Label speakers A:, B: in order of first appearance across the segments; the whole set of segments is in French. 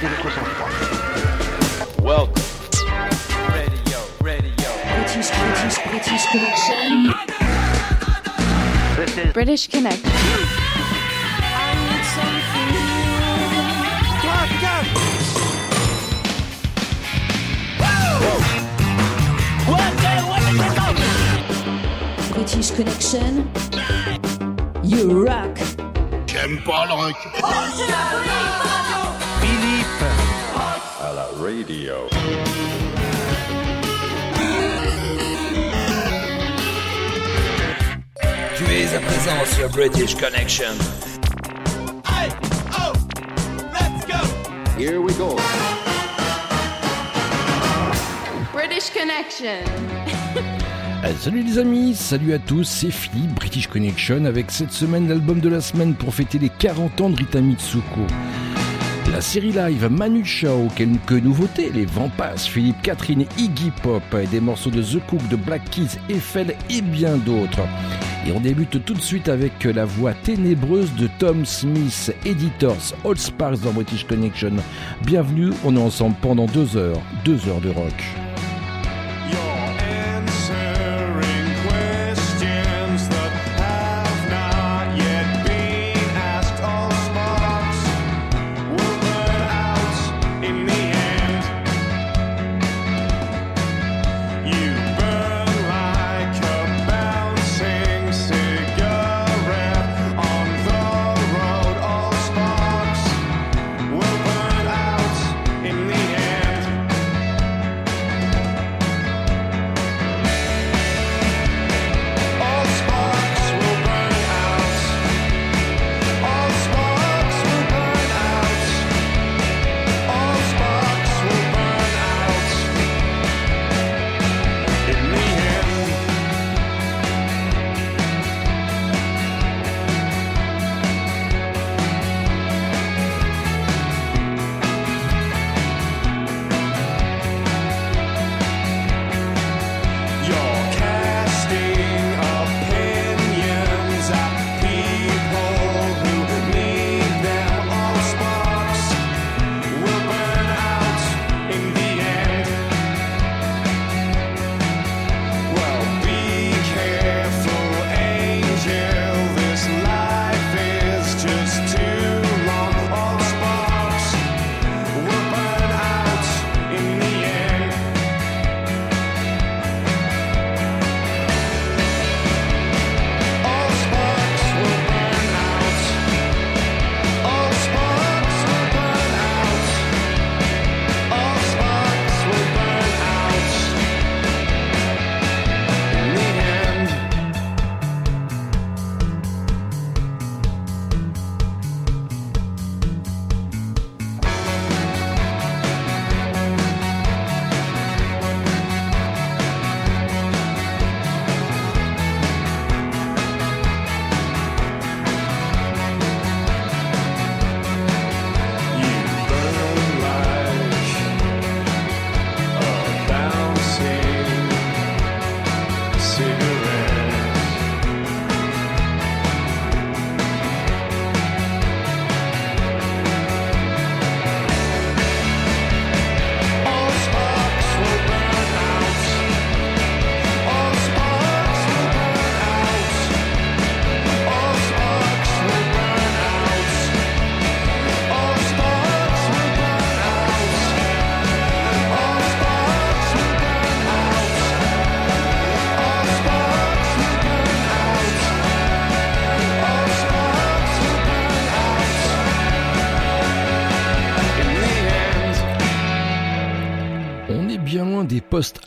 A: Gardez votre sang-froid.
B: Welcome. Radio, radio.
C: British, British, British Connection.
A: This is
D: British Connect.
C: British Connection. You rock.
E: J'aime pas le rock.
B: À la radio.
F: Tu es à présent sur British Connection.
E: Here we go.
D: British Connection.
G: Ah, Salut les amis, salut à tous, c'est Philippe, British Connection, avec cette semaine l'album de la semaine pour fêter les 40 ans de Rita Mitsuko. La série live Manu Chao, quelques nouveautés, les Vampas, Philippe Catherine Iggy Pop, des morceaux de The Cook, de Black Keys, Eiffel et bien d'autres. Et on débute tout de suite avec la voix ténébreuse de Tom Smith, Editors, All Sparks dans British Connection. Bienvenue, on est ensemble pendant deux heures, deux heures de rock.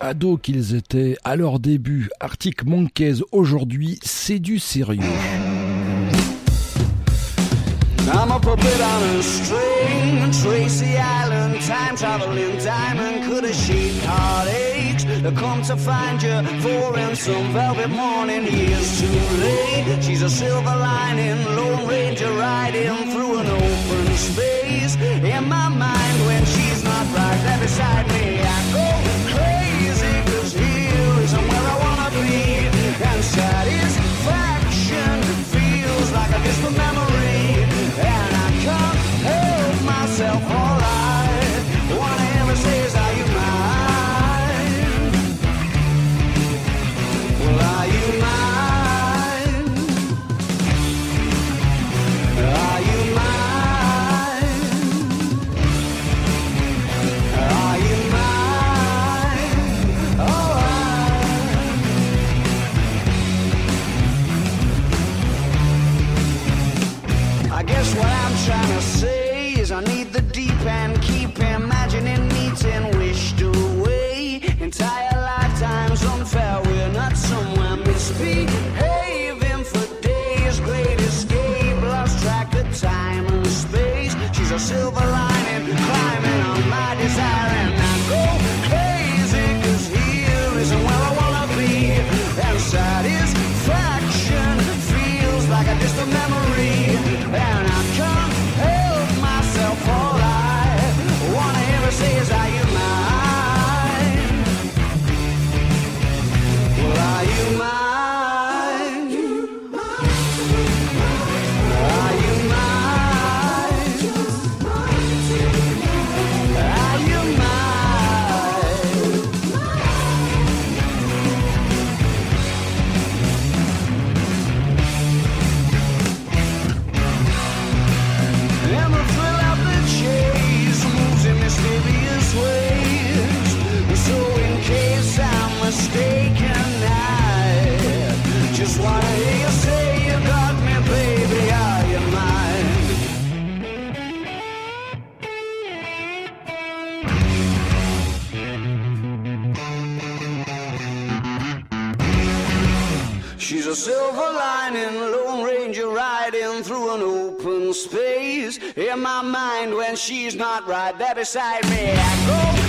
G: Post-ados qu'ils étaient à leur début. Arctic Monkeys aujourd'hui, c'est du sérieux.
H: I'm a puppet on a string, Tracy Island, time traveling diamond. Could a sheep heartaches come to find you? For in some velvet morning? Years too late. She's a silver lining, Lone Ranger riding through an open space. In my mind, when she's not right there beside me, I go from memory. space in my mind when she's not right there beside me. I go.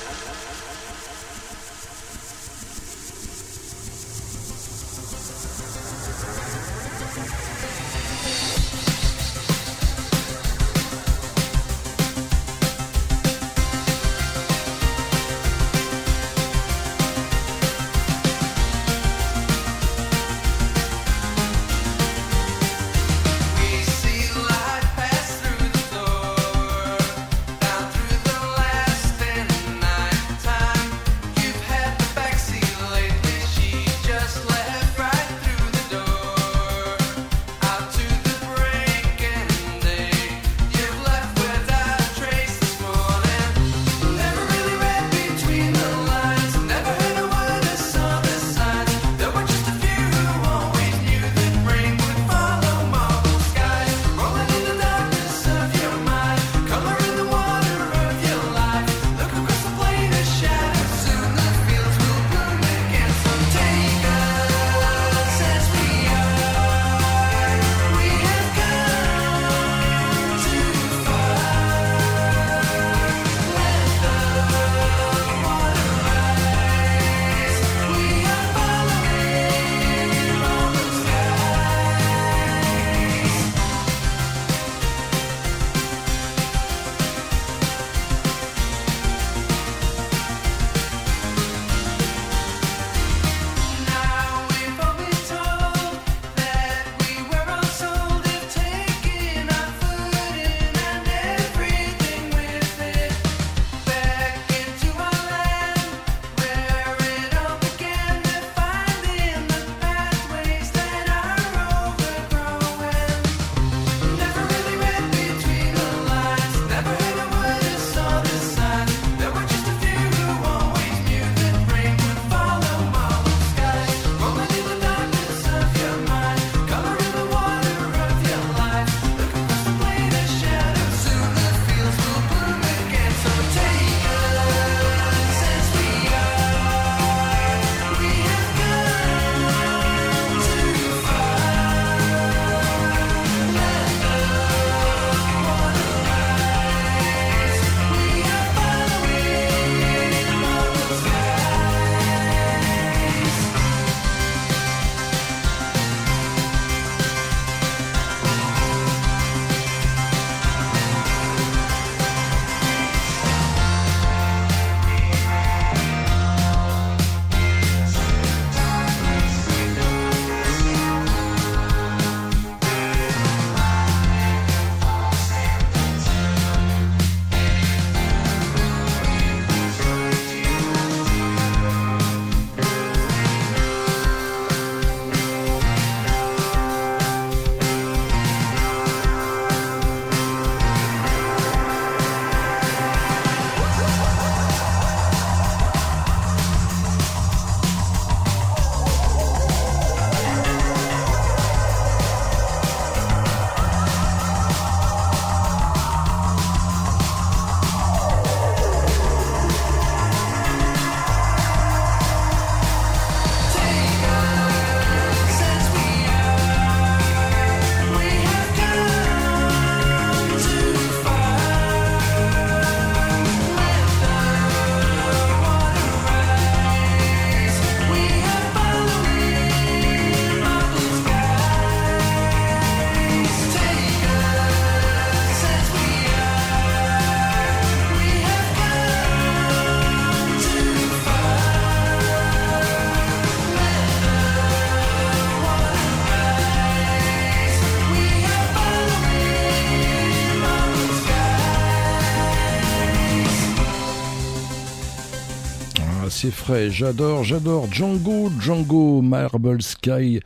I: J'adore, j'adore. Django, Django, Marble Sky.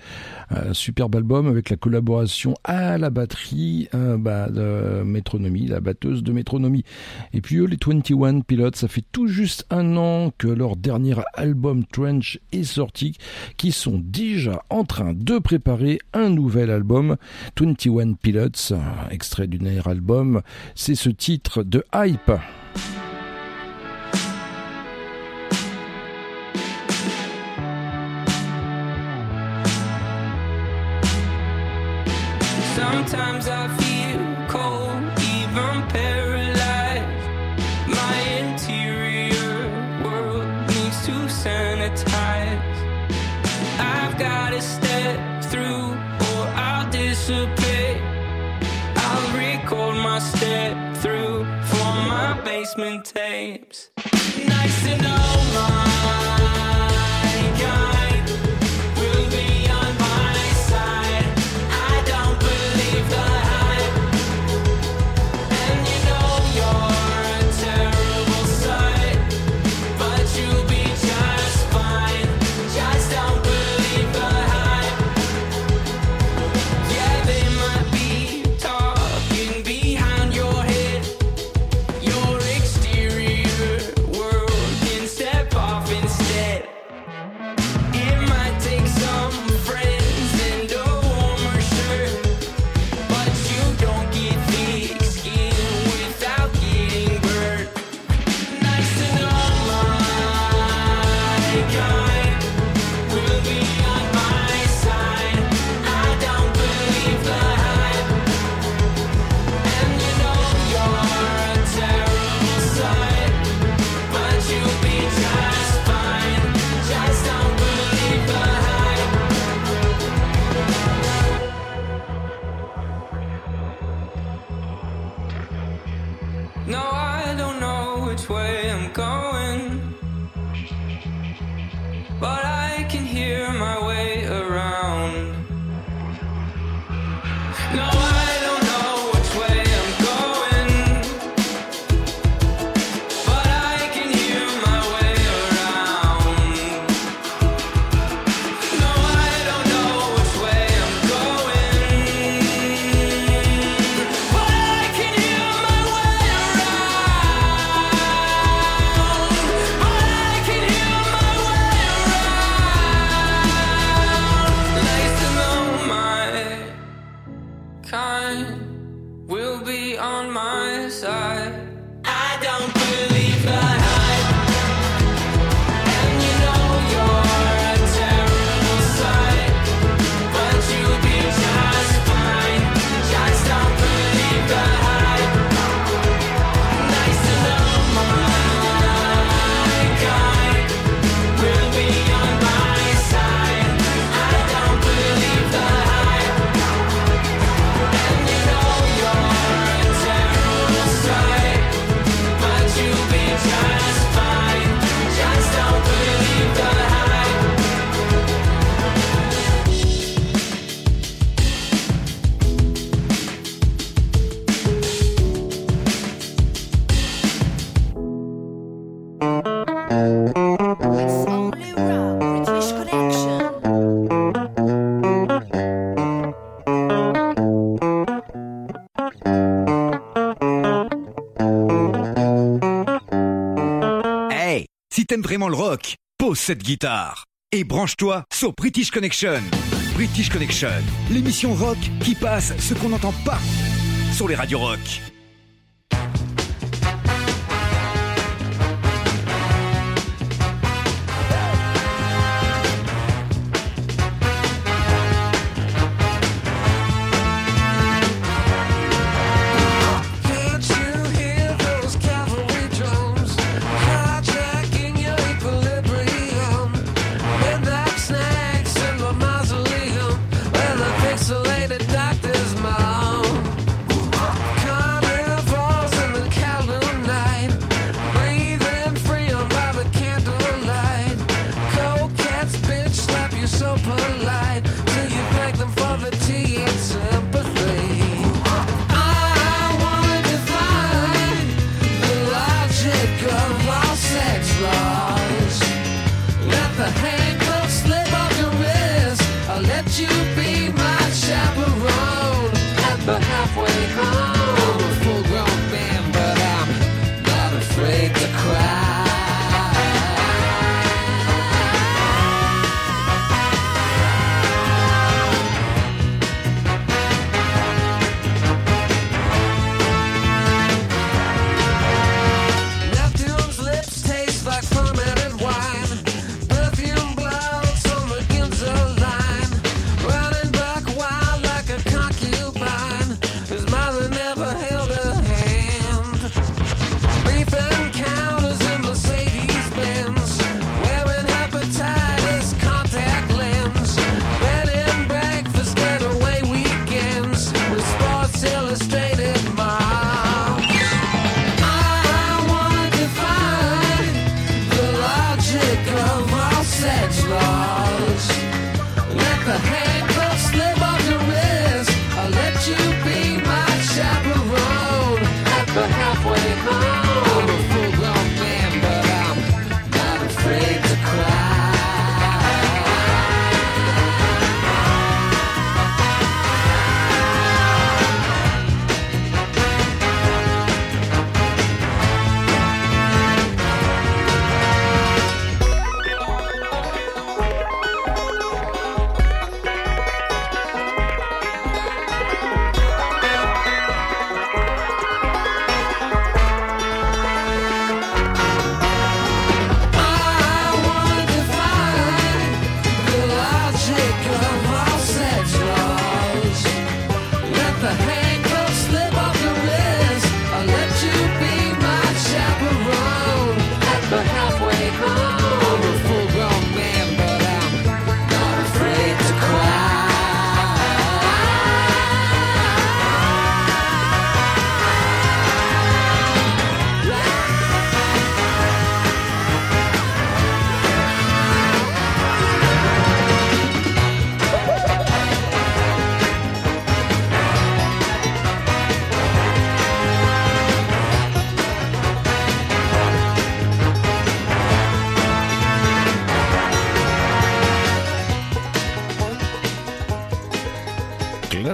I: Un superbe album avec la collaboration à la batterie euh, bah, de Métronomie, la batteuse de Métronomie. Et puis eux, les 21 Pilots, ça fait tout juste un an que leur dernier album Trench est sorti, qui sont déjà en train de préparer un nouvel album. 21 Pilots, extrait du dernier album, c'est ce titre de Hype.
J: Sometimes I feel cold, even paralyzed. My interior world needs to sanitize. I've gotta step through or I'll dissipate. I'll record my step through for my basement tapes. Nice to know my
K: t'aimes vraiment le rock, pose cette guitare et branche-toi sur British Connection. British Connection, l'émission rock qui passe ce qu'on n'entend pas sur les radios rock.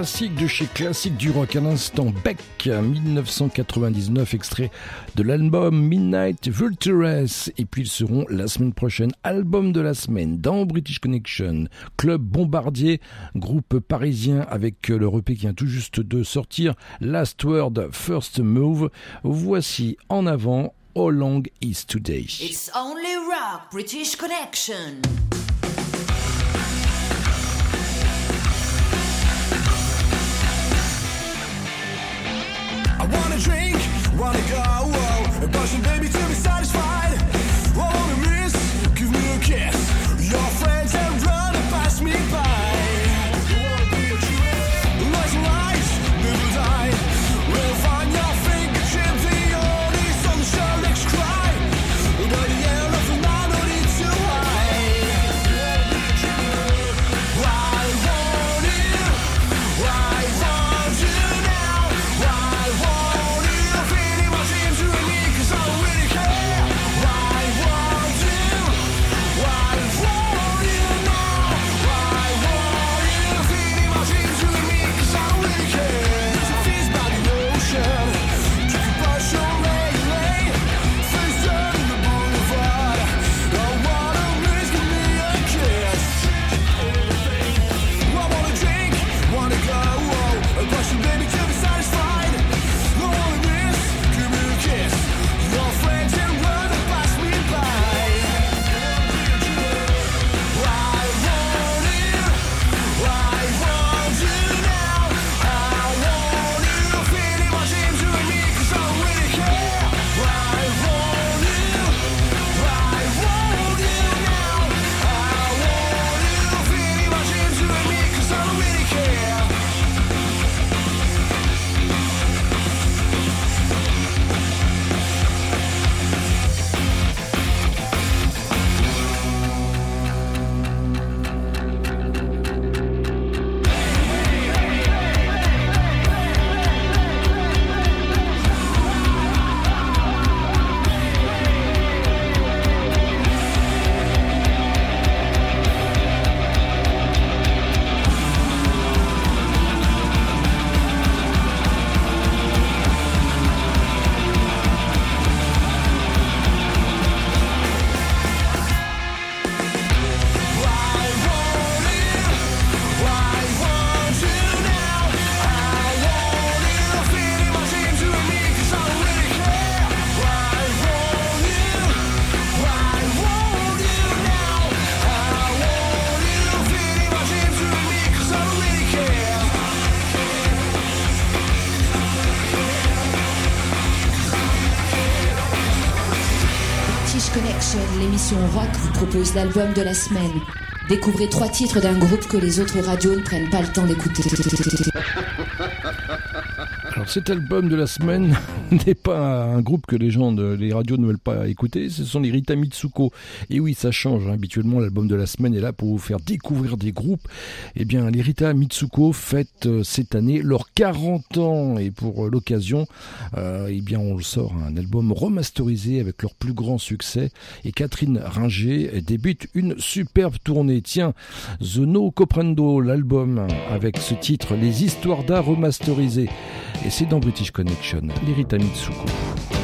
I: Classique de chez Classique du Rock. À l'instant, Beck, 1999, extrait de l'album Midnight Vultures. Et puis ils seront la semaine prochaine, album de la semaine dans British Connection. Club Bombardier, groupe parisien avec leur EP qui vient tout juste de sortir. Last Word, First Move. Voici en avant How Long Is Today.
L: It's only British Connection.
M: Wanna go,
C: l'album de la semaine. Découvrez trois titres d'un groupe que les autres radios ne prennent pas le temps d'écouter.
I: Alors cet album de la semaine n'est pas un groupe que les gens de les radios ne veulent pas écouter, ce sont les Rita Mitsuko. Et oui, ça change. hein. Habituellement, l'album de la semaine est là pour vous faire découvrir des groupes. Eh bien, les Rita Mitsuko fêtent euh, cette année leurs 40 ans et pour euh, l'occasion, euh, eh bien, on sort un album remasterisé avec leur plus grand succès. Et Catherine Ringer débute une superbe tournée. Tiens, The No Coprendo, l'album avec ce titre, Les histoires d'art remasterisées. Et c'est dans British Connection, les Rita Mitsuko.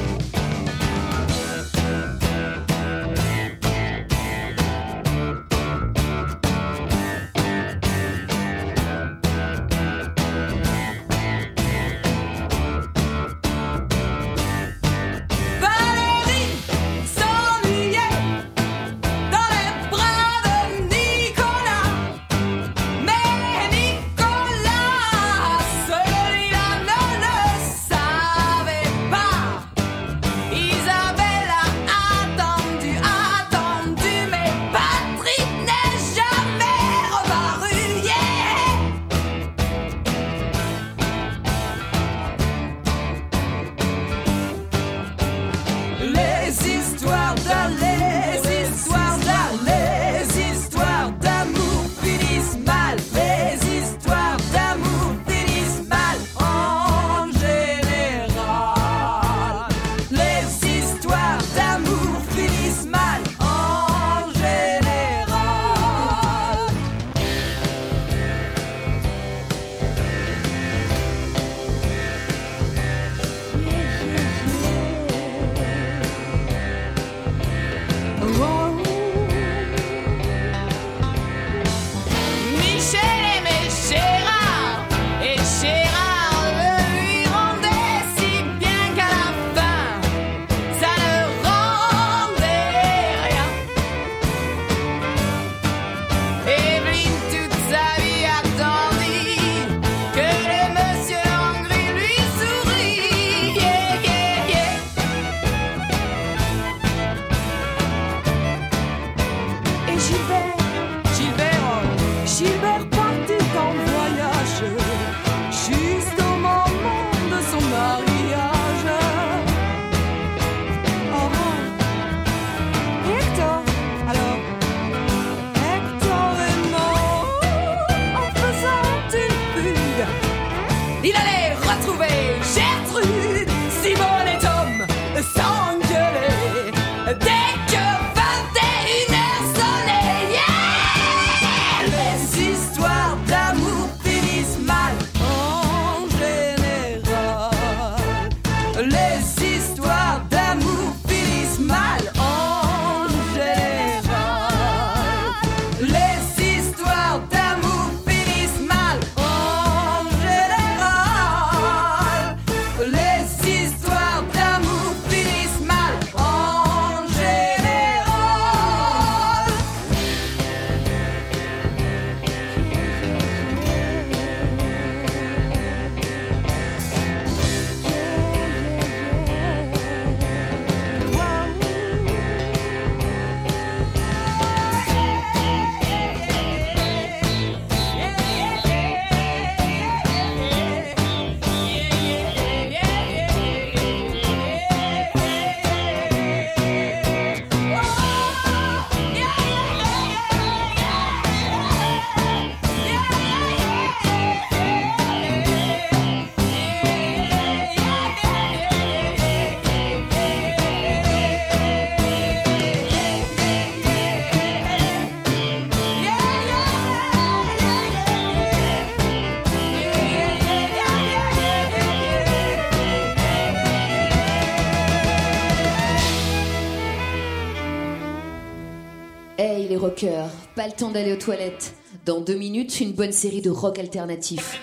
C: Rockers, pas le temps d'aller aux toilettes. Dans deux minutes, une bonne série de rock alternatif.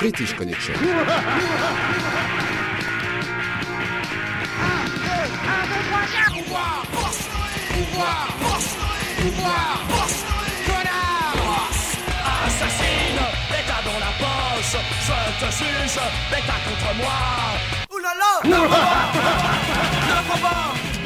N: British Connection.
M: Assassine, bêta dans la poche, je te juge, bêta contre moi. Là là,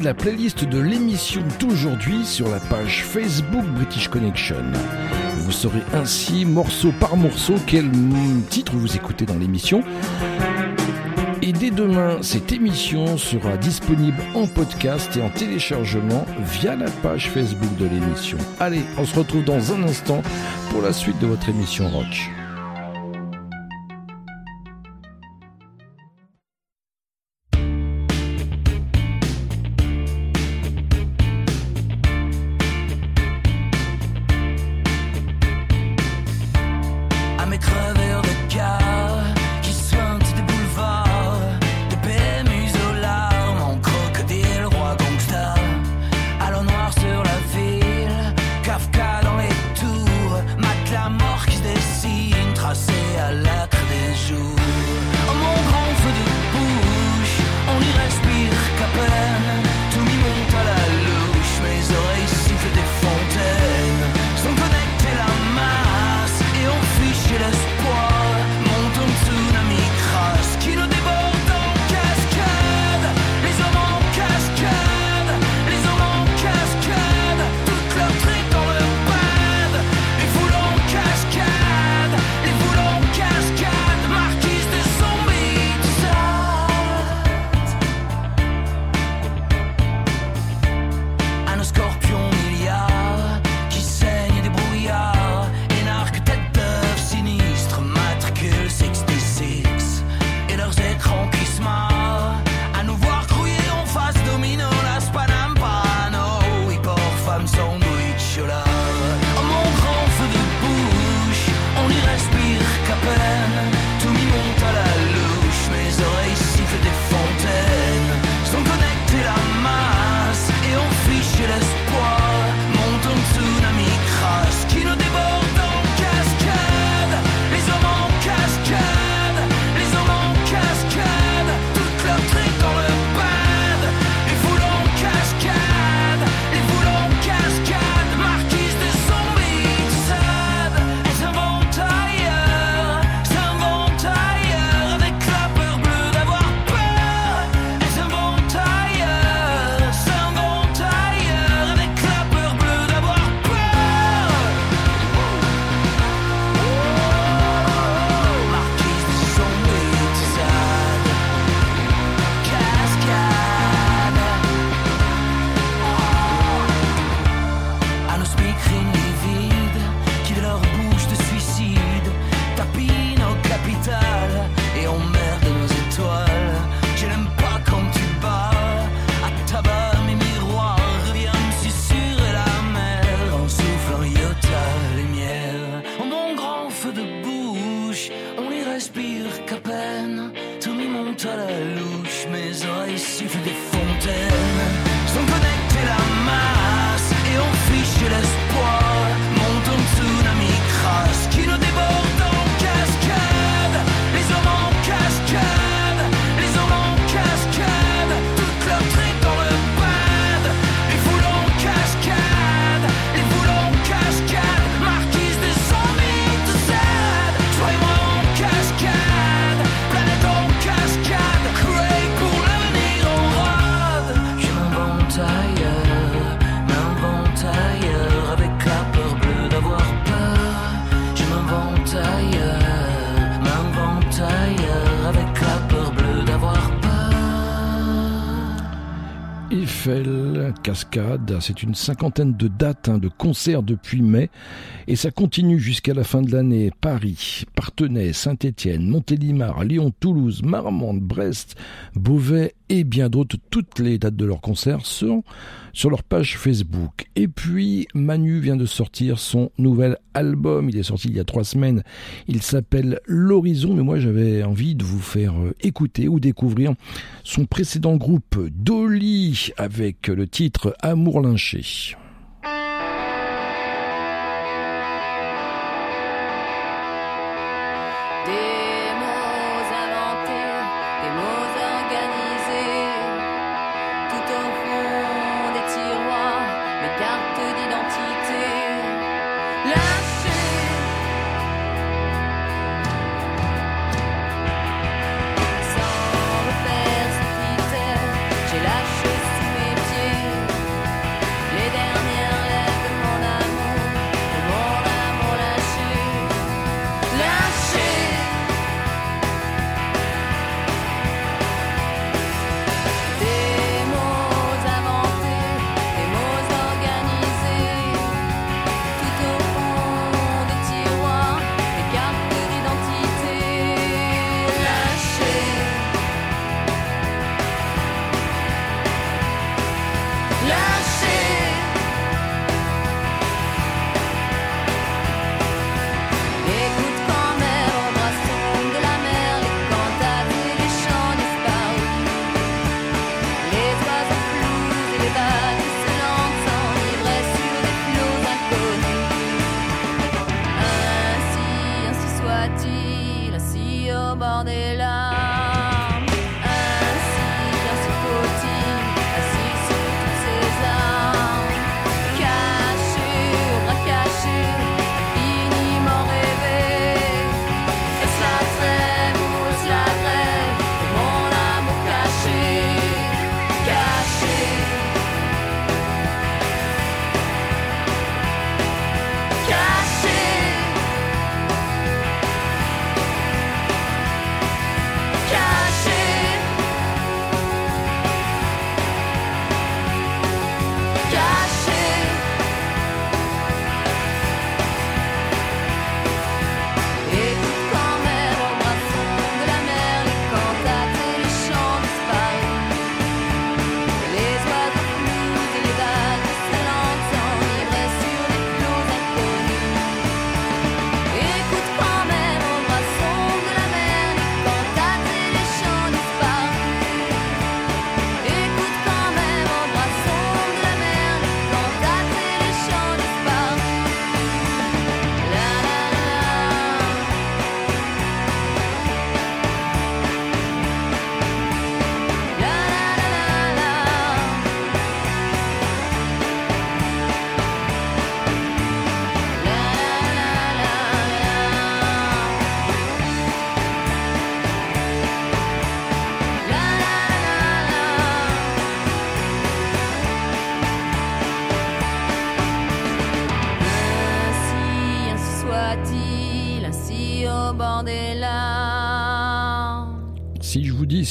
I: La playlist de l'émission d'aujourd'hui sur la page Facebook British Connection. Vous saurez ainsi, morceau par morceau, quel titre vous écoutez dans l'émission. Et dès demain, cette émission sera disponible en podcast et en téléchargement via la page Facebook de l'émission. Allez, on se retrouve dans un instant pour la suite de votre émission rock.
O: C'est une cinquantaine de dates hein, de concerts depuis mai et ça continue jusqu'à la fin de l'année. Paris, Partenay, Saint-Étienne, Montélimar, Lyon, Toulouse, Marmande, Brest, Beauvais et bien d'autres. Toutes les dates de leurs concerts sont sur leur page Facebook. Et puis Manu vient de sortir son nouvel album. Il est sorti il y a trois semaines. Il s'appelle L'Horizon, mais moi j'avais envie de vous faire euh, écouter ou découvrir son précédent groupe Dolly avec le titre Amour lynché.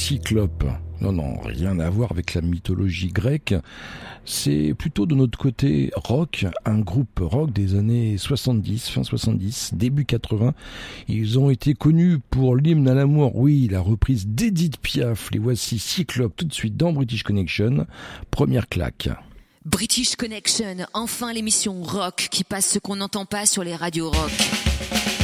O: Cyclope, non, non, rien à voir avec la mythologie grecque. C'est plutôt de notre côté rock, un groupe rock des années 70, fin 70, début 80. Ils ont été connus pour l'hymne à l'amour, oui, la reprise d'Edith Piaf. Les voici Cyclope tout de suite dans British Connection. Première claque.
C: British Connection, enfin l'émission rock qui passe ce qu'on n'entend pas sur les radios rock.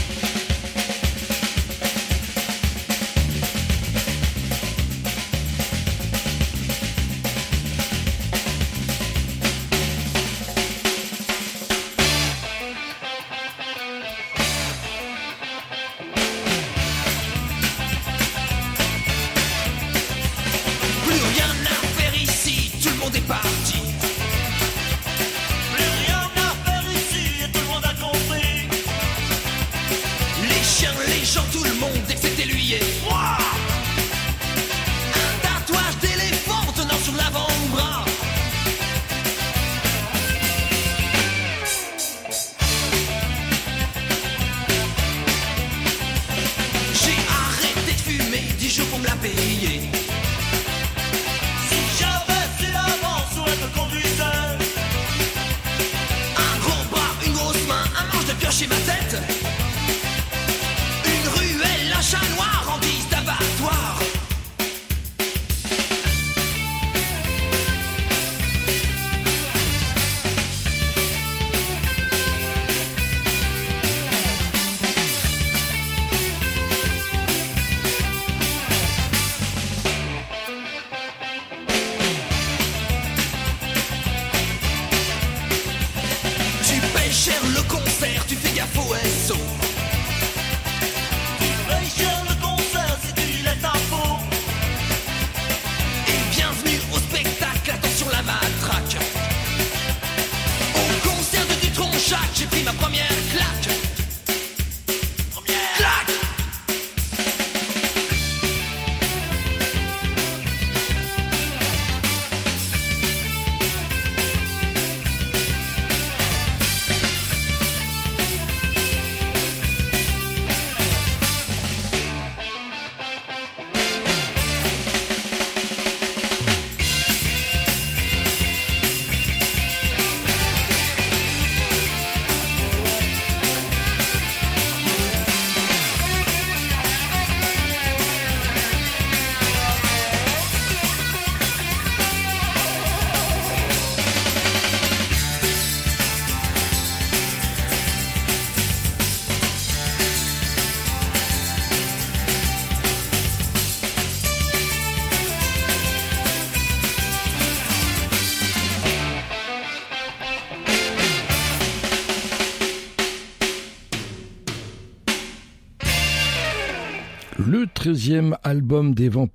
I: 13e album des Vents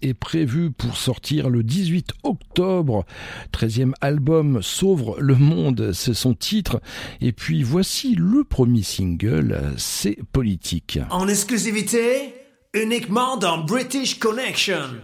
I: est prévu pour sortir le 18 octobre. 13e album Sauve le monde, c'est son titre. Et puis voici le premier single, C'est politique.
P: En exclusivité, uniquement dans British Connection.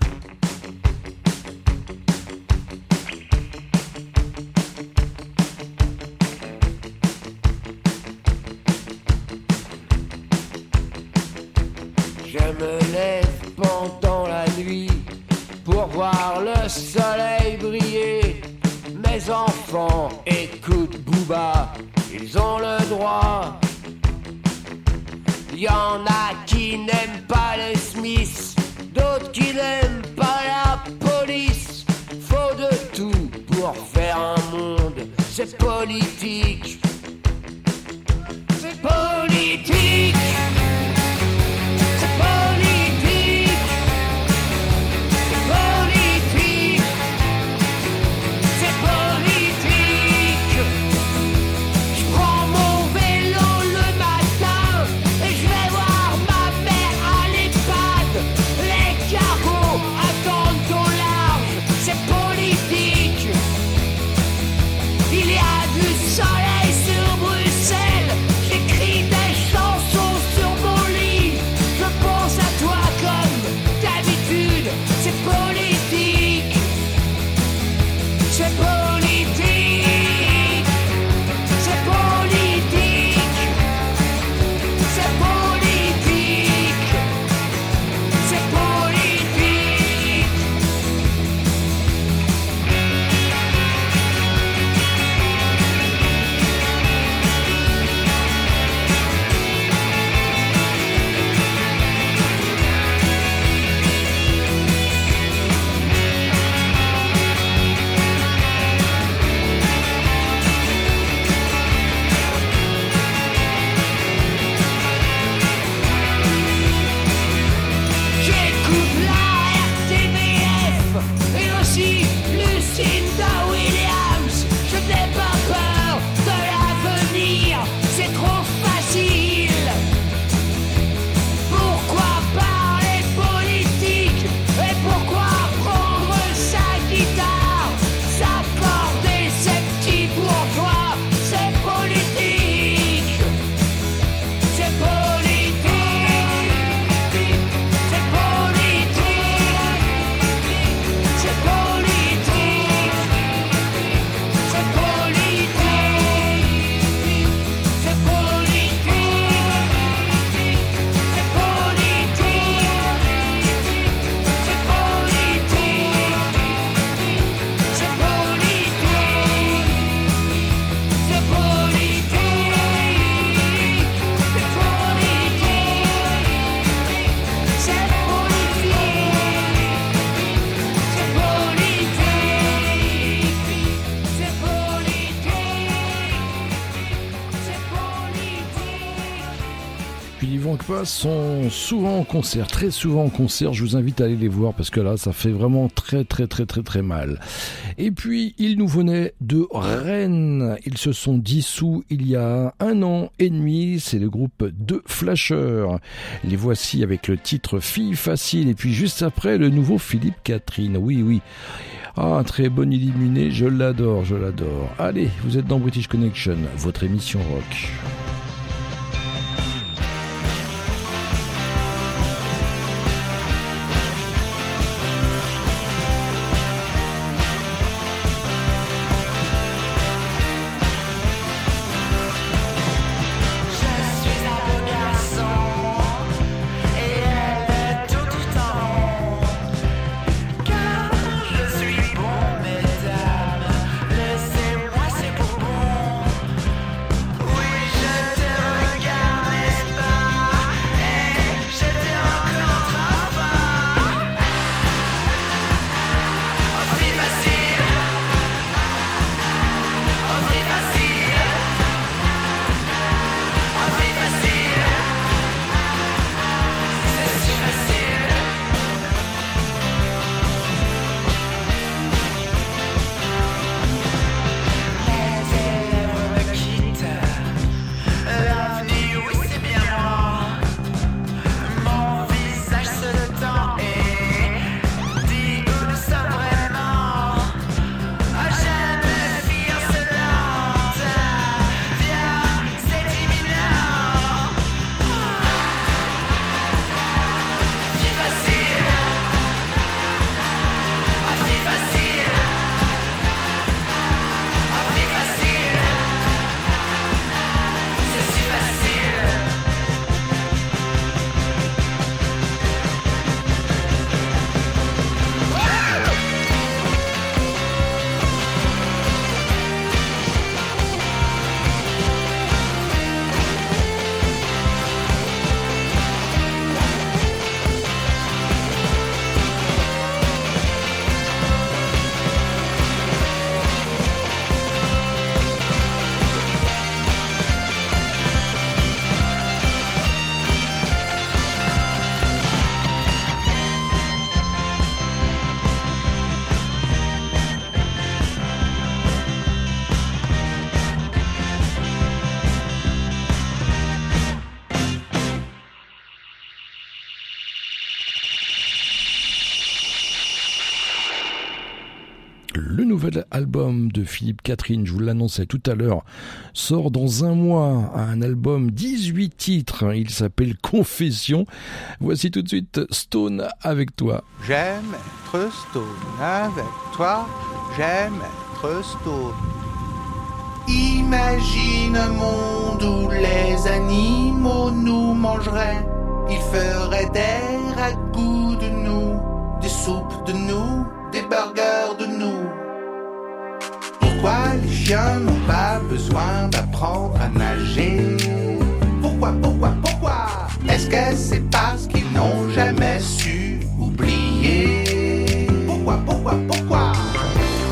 I: Sont souvent en concert, très souvent en concert. Je vous invite à aller les voir parce que là, ça fait vraiment très très très très très mal. Et puis, ils nous venaient de Rennes. Ils se sont dissous il y a un an et demi. C'est le groupe de Flashers. Les voici avec le titre Fille facile. Et puis juste après, le nouveau Philippe Catherine. Oui, oui. Ah, très bon illuminé, je l'adore, je l'adore. Allez, vous êtes dans British Connection, votre émission rock. De Philippe Catherine, je vous l'annonçais tout à l'heure, sort dans un mois. Un album 18 titres. Il s'appelle Confession. Voici tout de suite Stone avec toi.
Q: J'aime être stone avec toi, j'aime être stone. Imagine un monde où les animaux nous mangeraient. Ils feraient des ragoûts de nous, des soupes de nous, des burgers de nous. Pourquoi les chiens n'ont pas besoin d'apprendre à nager? Pourquoi, pourquoi, pourquoi? Est-ce que c'est parce qu'ils n'ont jamais su oublier? Pourquoi, pourquoi, pourquoi?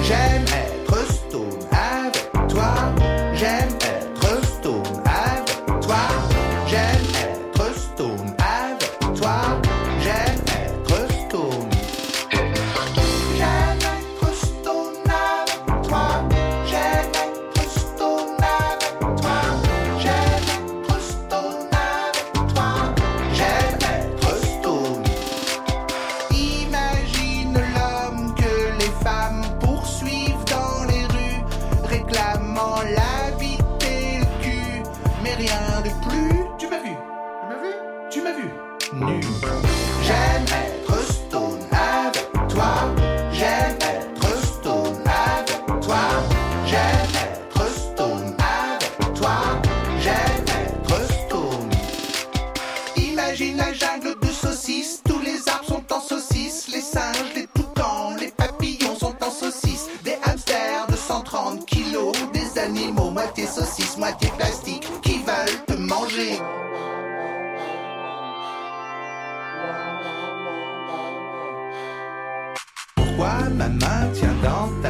Q: J'aime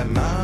Q: ta main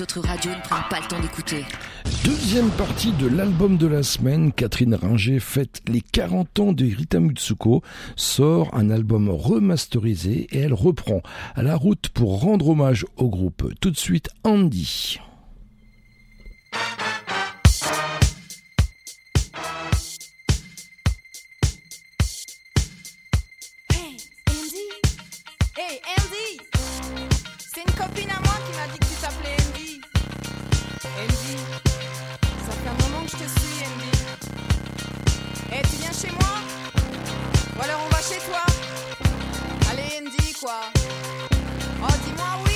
C: les autres radios ne prennent pas le temps d'écouter.
I: Deuxième partie de l'album de la semaine, Catherine Ringer fête les 40 ans de Rita Mutsuko, sort un album remasterisé et elle reprend à la route pour rendre hommage au groupe. Tout de suite, Andy.
P: Hey, Andy Hey, Andy C'est une copine à moi qui m'a dit que tu t'appelais Andy. Ça fait un moment que je te suis, Andy. Eh, tu viens chez moi? Ou alors on va chez toi? Allez, Andy, quoi Oh, dis-moi oui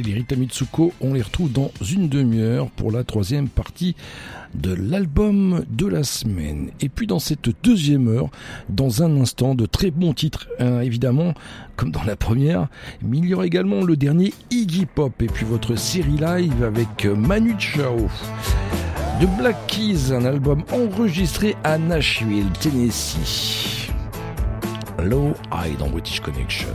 P: Les
I: Rita Mitsuko, on les retrouve dans une demi-heure pour la troisième partie de l'album de la semaine. Et puis dans cette deuxième heure, dans un instant, de très bons titres, hein, évidemment, comme dans la première, mais il y aura également le dernier Iggy Pop et puis votre série live avec Manu Chao. De Black Keys, un album enregistré à Nashville, Tennessee. Low High dans British Connection.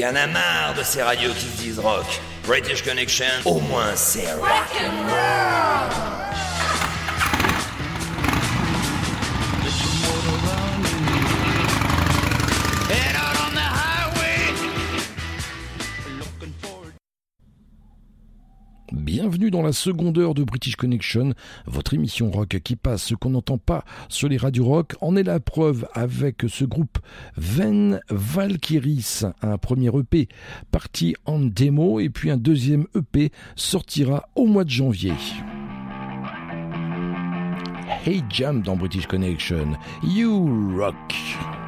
F: Y en a marre de ces radios qui se disent rock. British Connection, au moins c'est rock.
I: La seconde heure de British Connection, votre émission rock qui passe ce qu'on n'entend pas sur les radios rock. En est la preuve avec ce groupe Ven Valkyris, un premier EP parti en démo et puis un deuxième EP sortira au mois de janvier. Hey Jam dans British Connection, You Rock.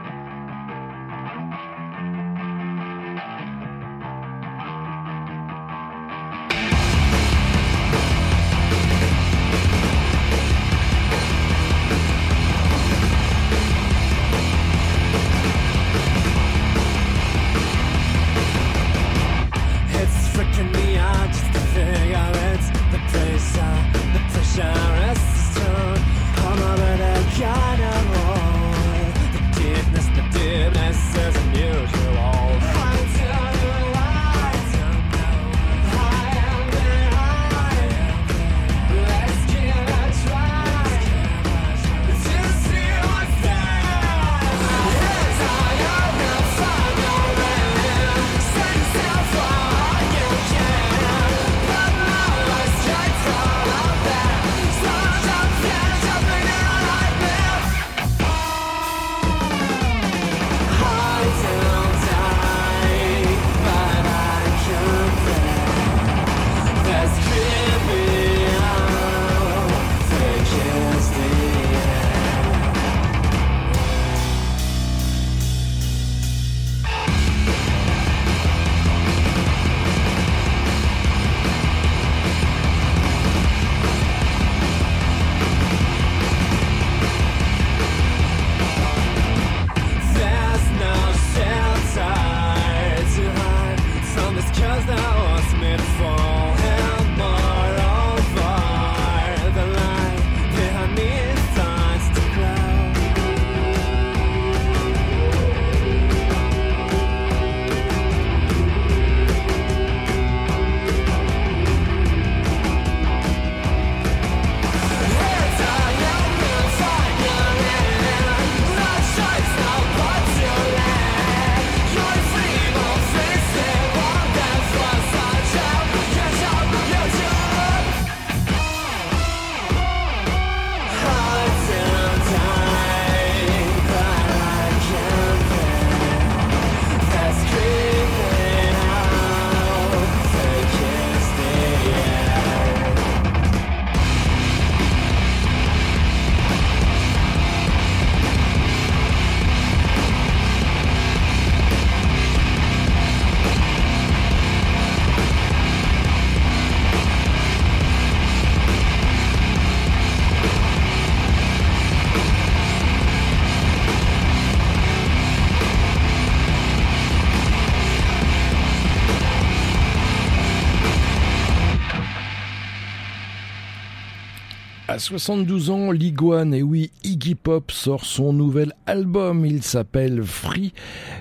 R: 72 ans, l'iguane, et oui, Iggy Pop sort son nouvel album. Il s'appelle Free,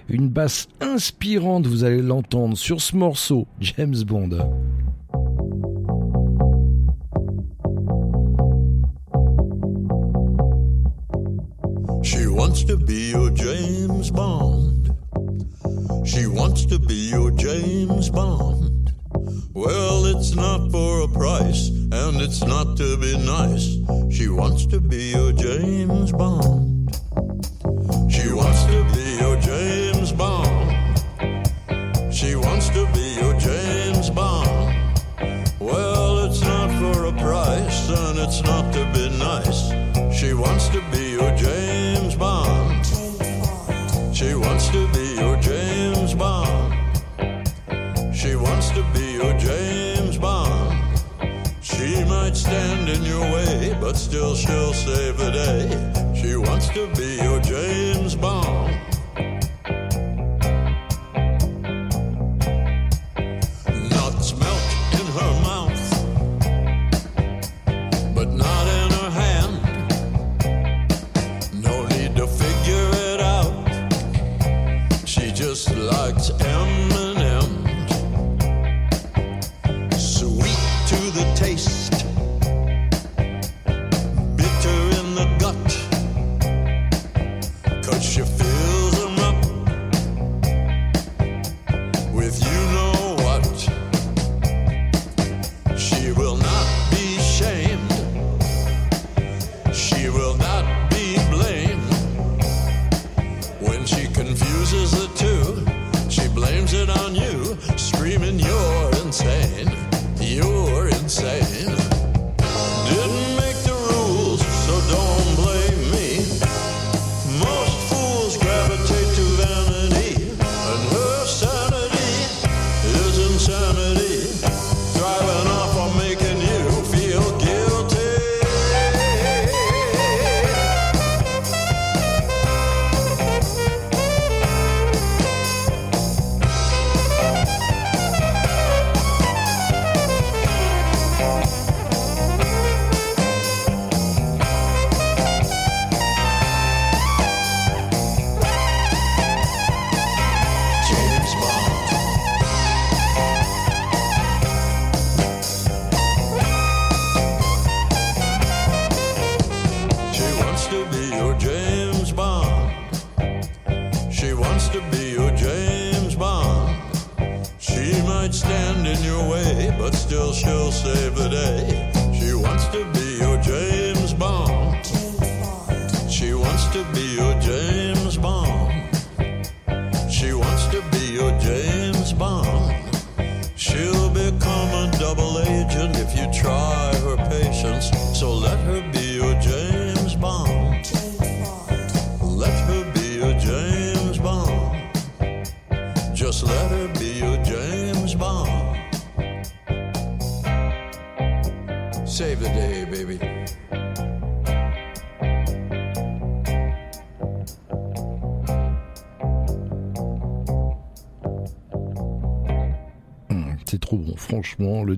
R: une basse inspirante, vous allez l'entendre sur ce morceau, James Bond.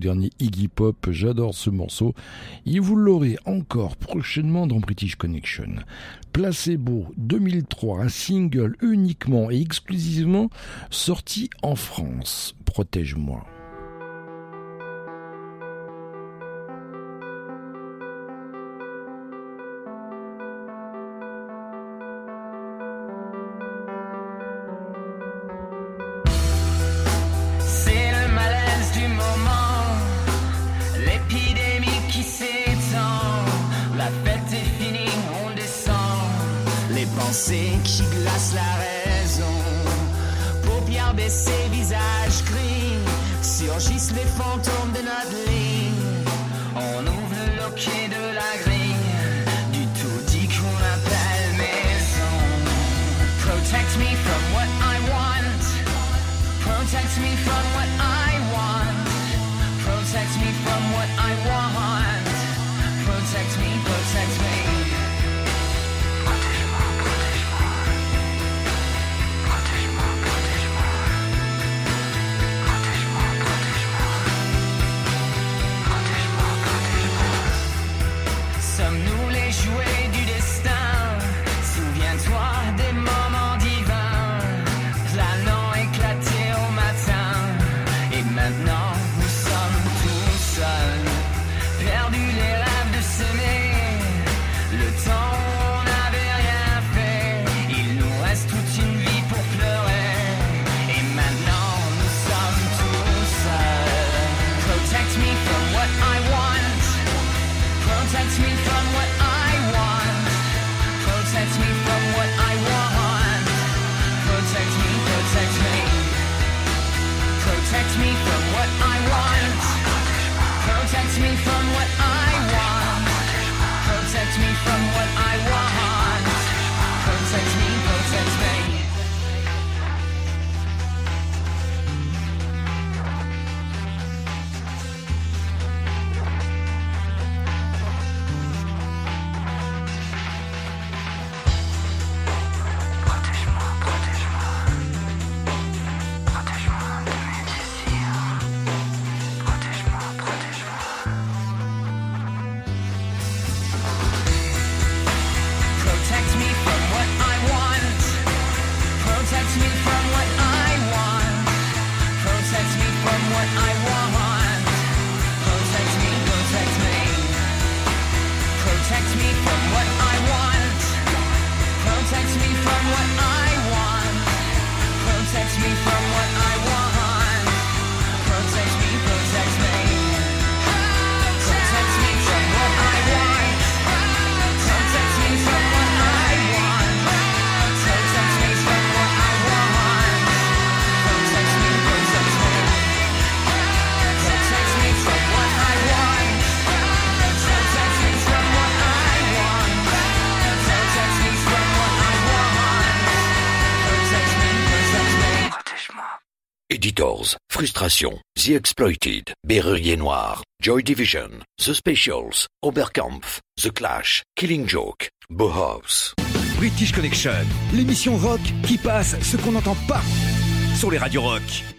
R: dernier Iggy Pop. J'adore ce morceau. Et vous l'aurez encore prochainement dans British Connection. Placebo 2003, un single uniquement et exclusivement sorti en France. Protège-moi.
S: glacées qui glace la raison. Paupières baissées, visage gris, surgissent les fantômes.
F: Frustration, The Exploited, Berrurier Noir, Joy Division, The Specials, Oberkampf, The Clash, Killing Joke, Bohouse.
N: British Connection, l'émission rock qui passe ce qu'on n'entend pas sur les radios rock.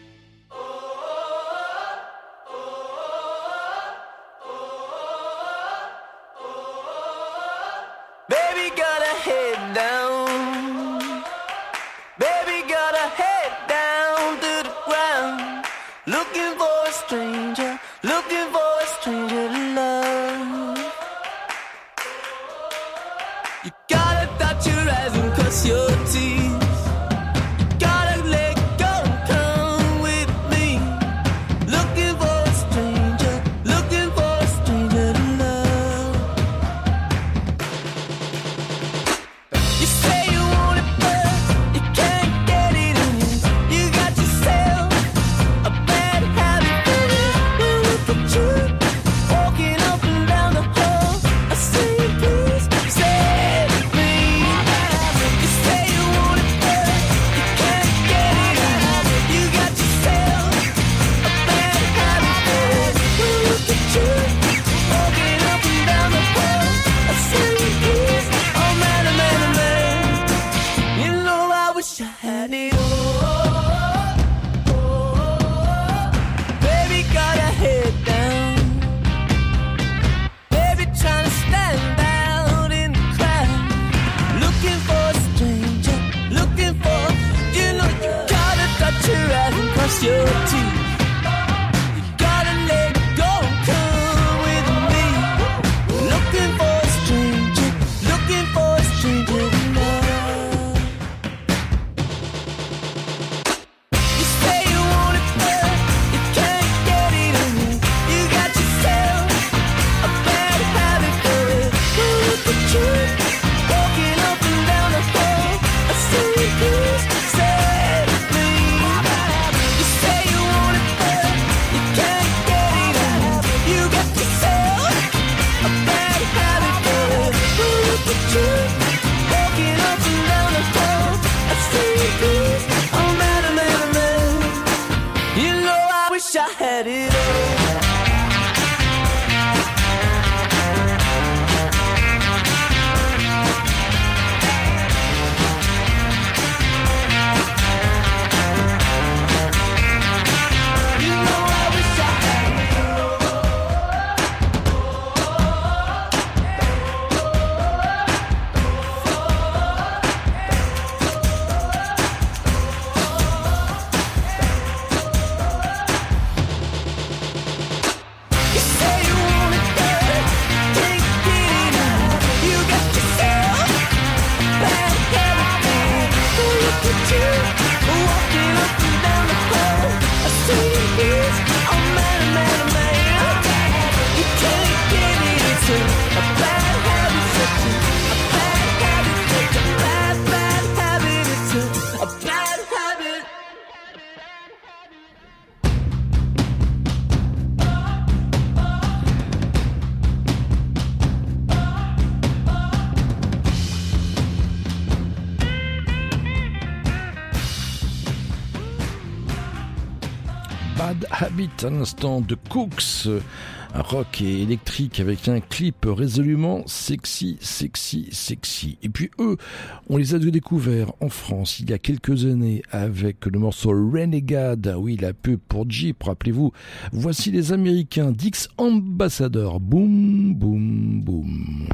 I: à instant de Cooks, un rock et électrique avec un clip résolument sexy, sexy, sexy. Et puis eux, on les a découverts en France il y a quelques années avec le morceau Renegade, ah oui la pub pour Jeep, rappelez-vous. Voici les Américains Dix Ambassador,
K: Boom, boom, boom.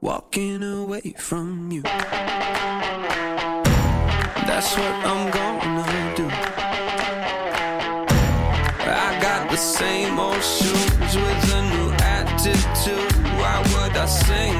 K: walking away from you. That's what I'm gonna do. I got the same old shoes with a new attitude. Why would I sing?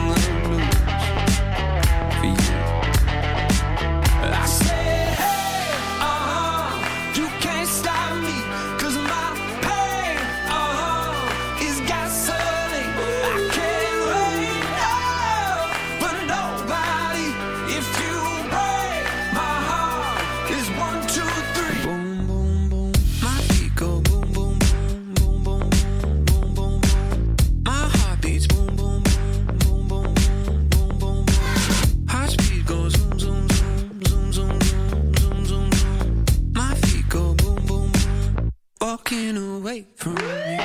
K: walking away from you.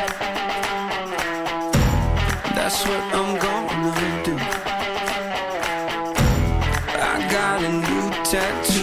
K: That's what I'm gonna do. I got a new tattoo.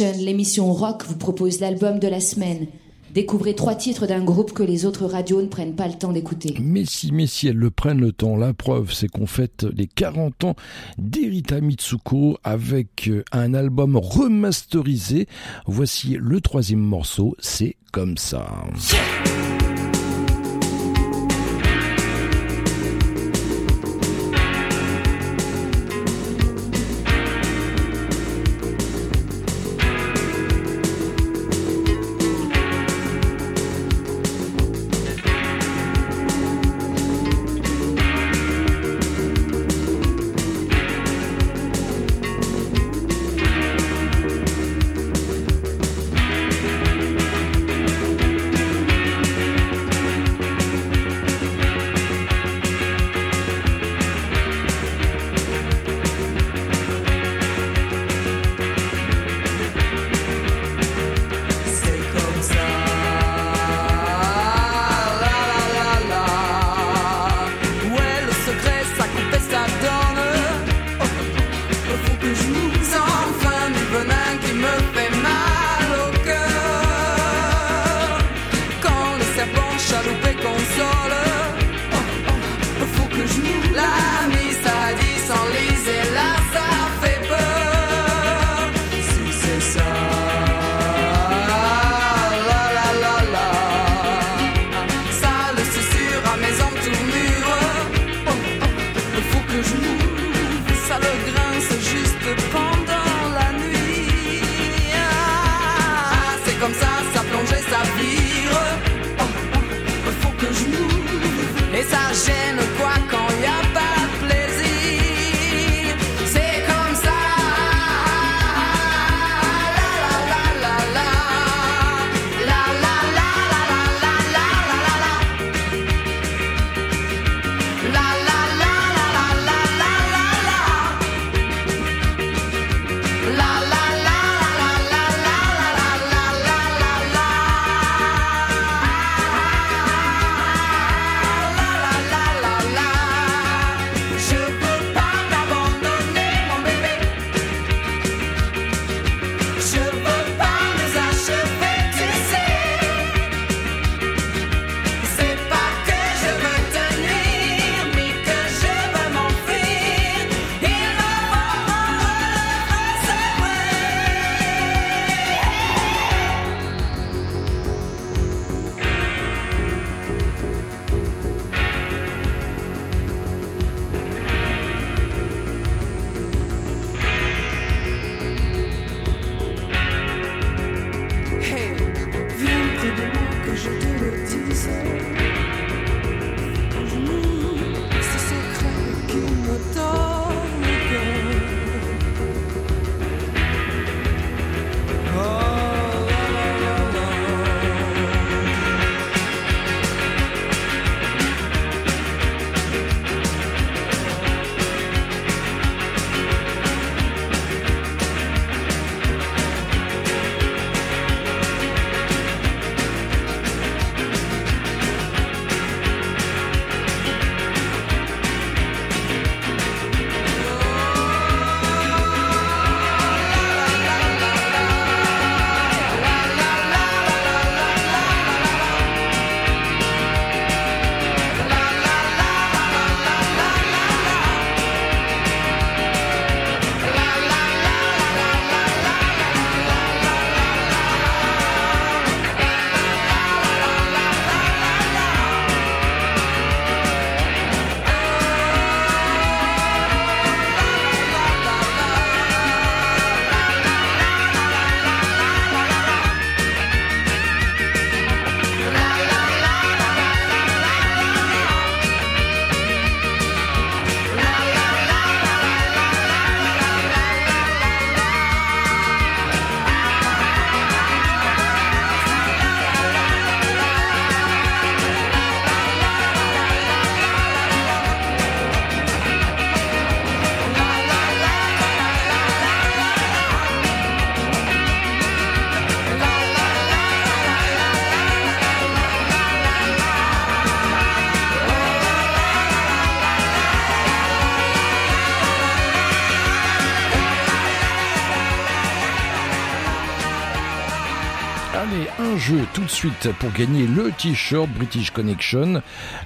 C: L'émission rock, vous propose l'album de la semaine. Découvrez trois titres d'un groupe que les autres radios ne prennent pas le temps d'écouter.
I: Mais si, mais si elles le prennent le temps, la preuve, c'est qu'on fête les 40 ans d'Erita Mitsuko avec euh, un album remasterisé. Voici le troisième morceau, c'est comme ça. De suite pour gagner le t-shirt British Connection.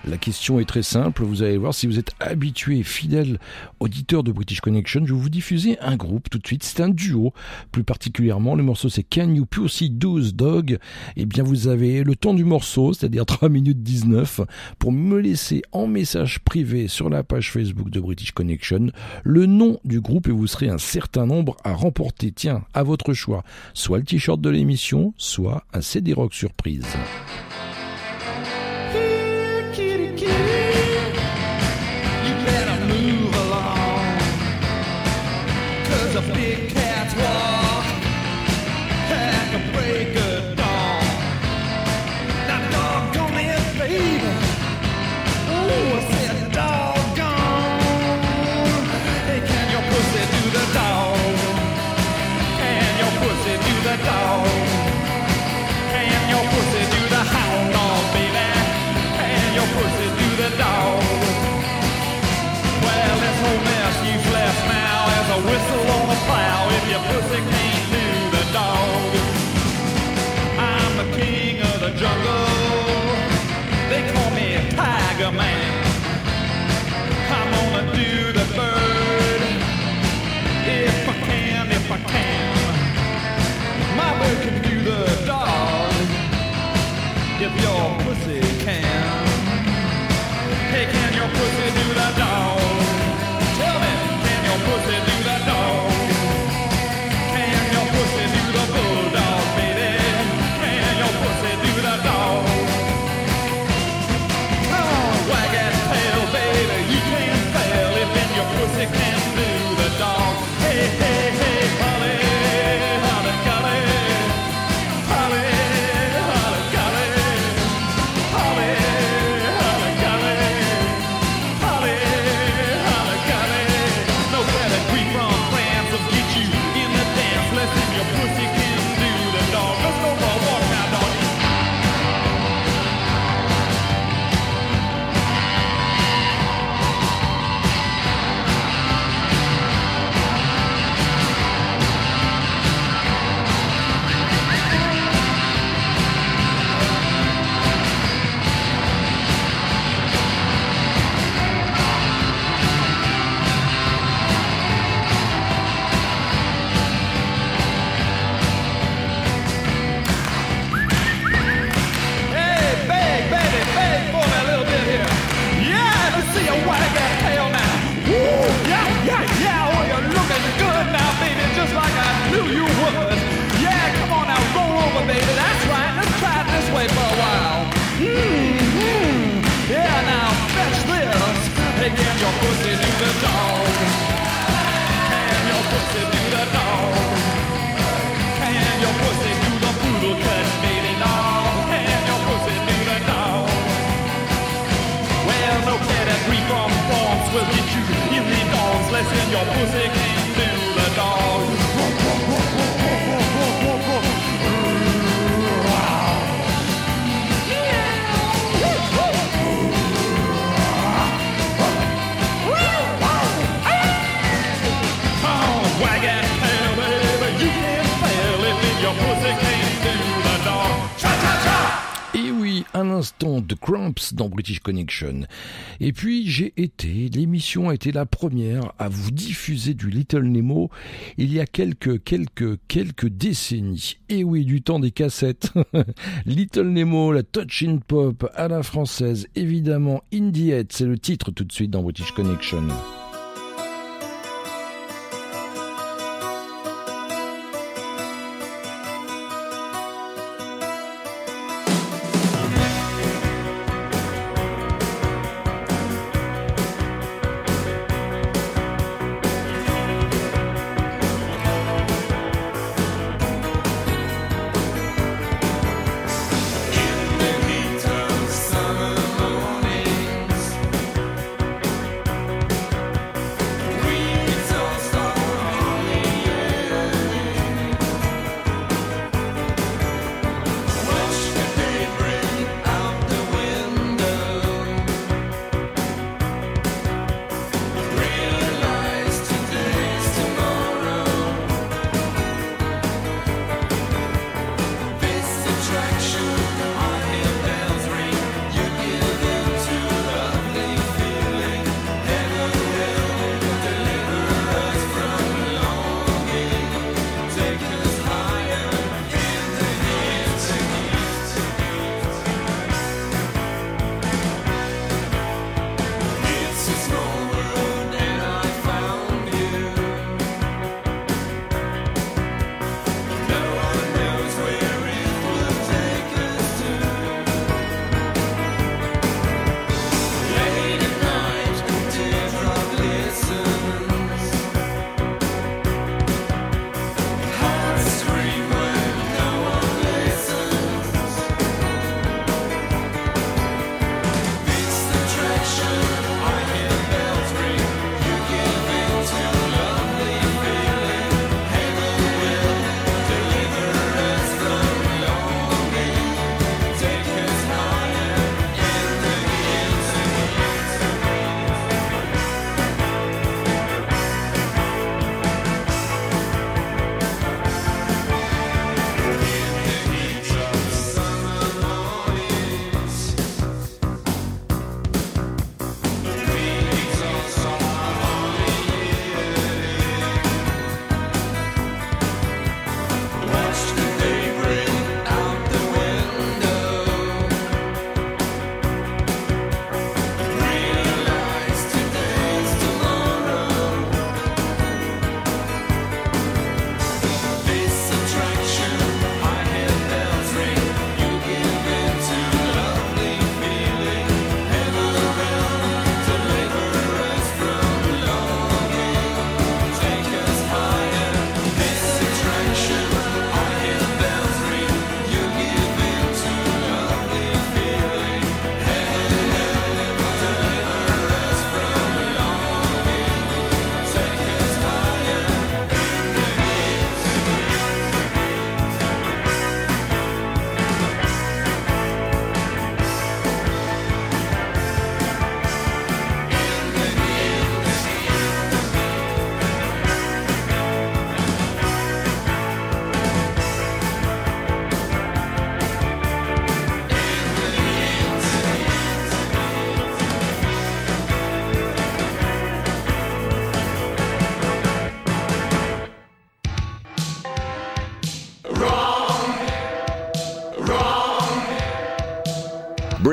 I: La question est très simple, vous allez voir si vous êtes habitué, fidèle auditeur de British Connection, je vais vous diffuser un groupe tout de suite, c'est un duo. Plus particulièrement, le morceau c'est Can You Pussy Do's Dog? Eh bien vous avez le temps du morceau, c'est-à-dire 3 minutes 19, pour me laisser en message privé sur la page Facebook de British Connection le nom du groupe et vous serez un certain nombre à remporter, tiens, à votre choix, soit le t-shirt de l'émission, soit un CD rock surprise.
T: bigger man. Your pussy
I: Et oui, un instant de Cramps dans British Connection. Et puis j'ai été, l'émission a été la première à vous diffuser du Little Nemo il y a quelques, quelques, quelques décennies. Et oui, du temps des cassettes. Little Nemo, la touch in pop à la française, évidemment, Indie c'est le titre tout de suite dans British Connection.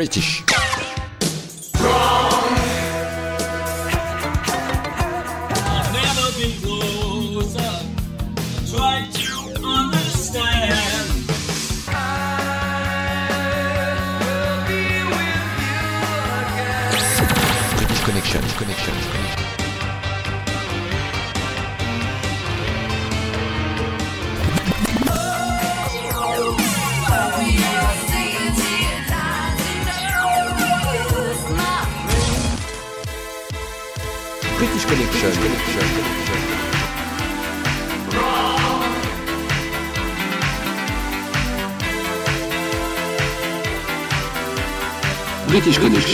P: British.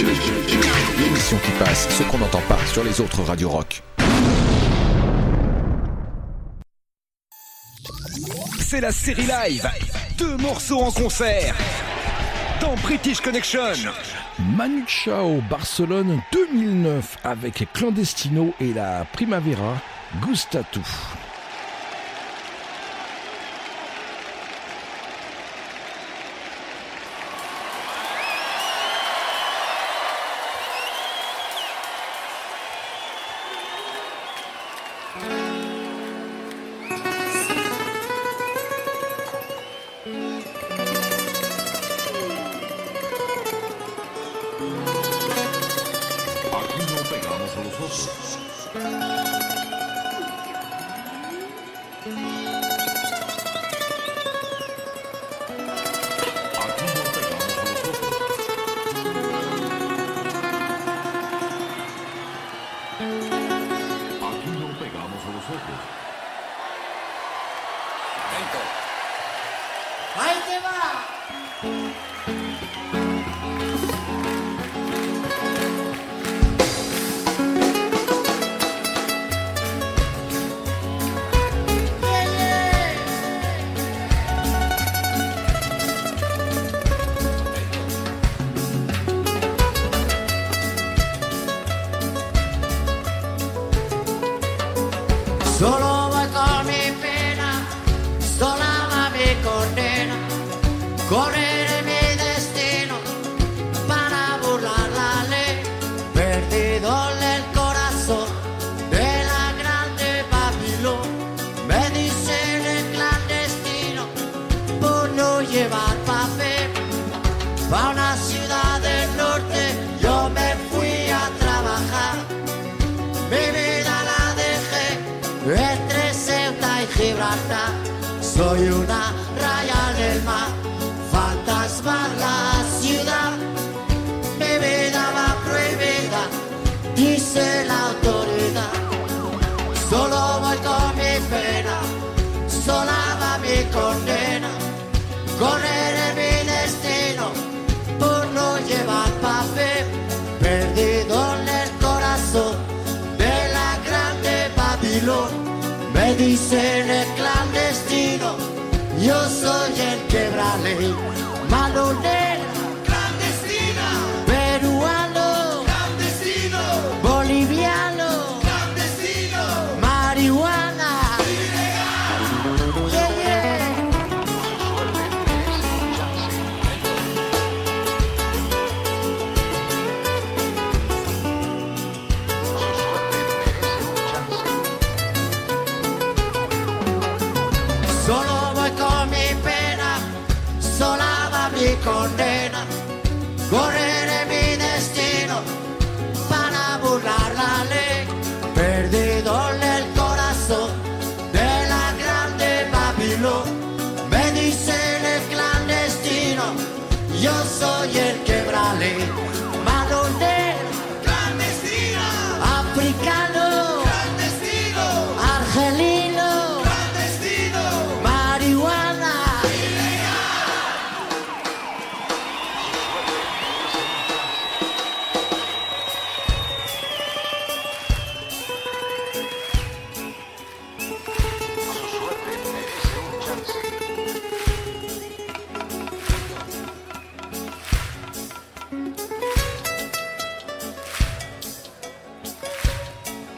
P: L'émission qui passe, ce qu'on n'entend pas sur les autres radios rock.
N: C'est la série live. Deux morceaux en concert. Dans British Connection.
U: Manu Chao, Barcelone 2009 avec Clandestino et la Primavera Gustatu.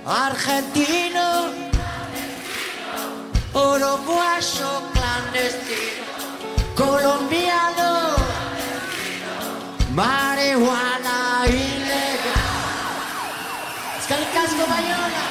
V: Argentino, uruguayo clandestino, colombiano,
U: marihuana ilegal. Es que el casco bayola.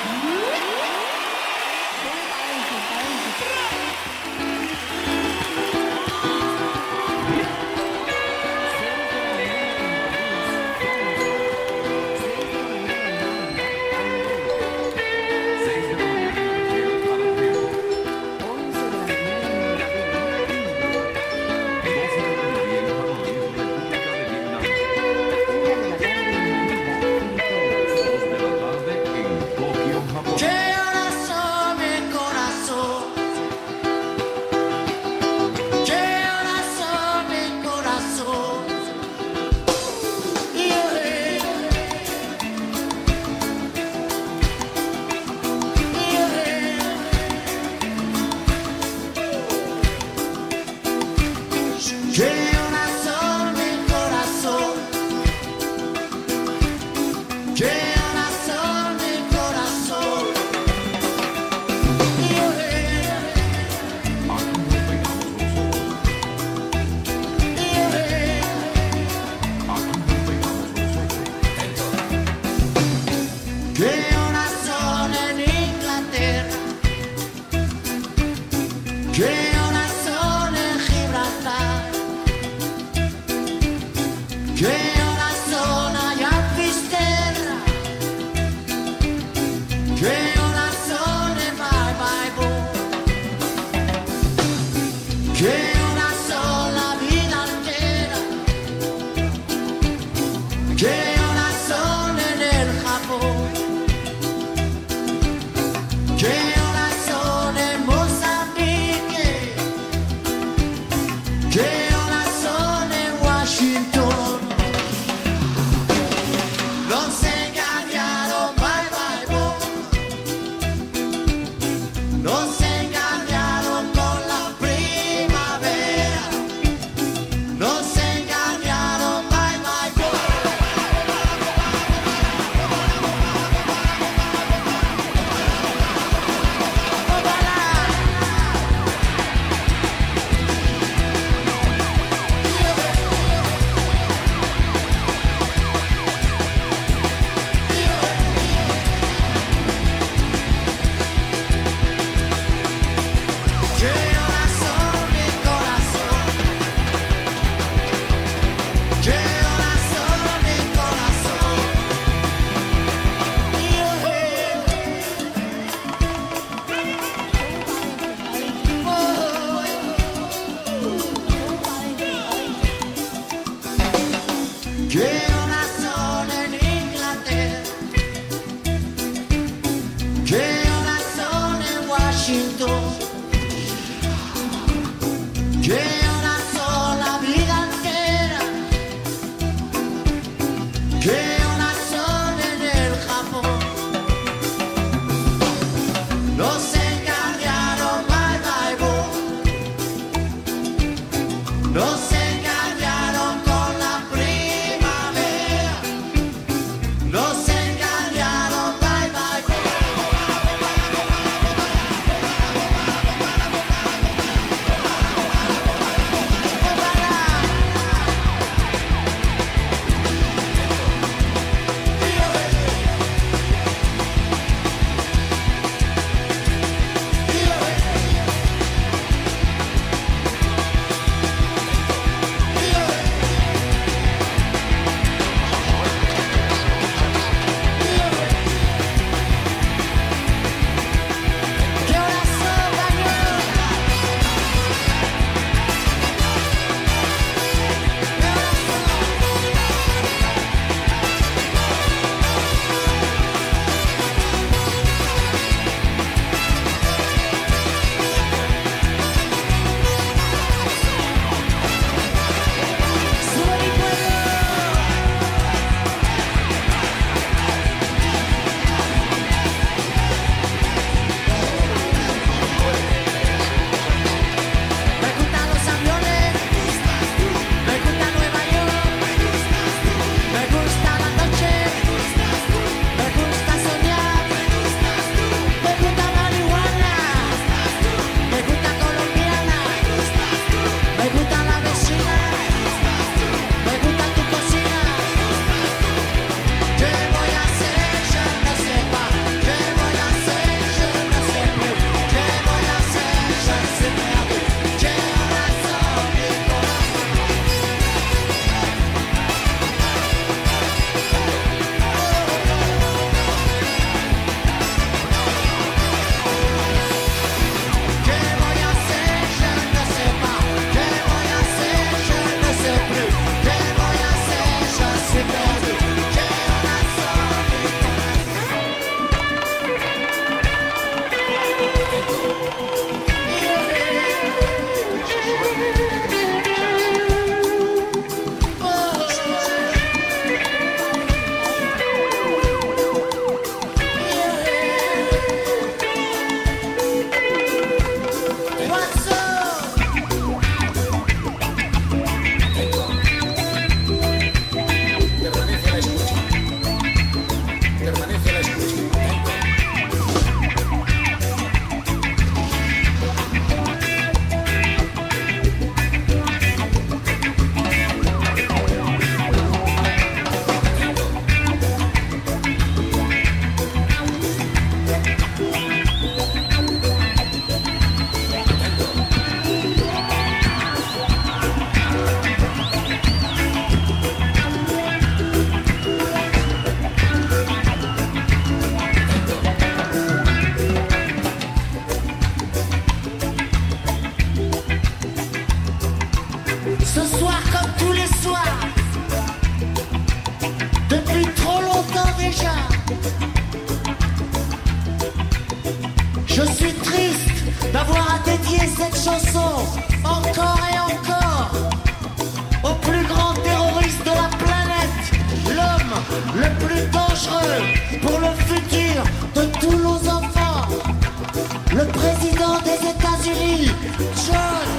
U: le président des États-Unis, John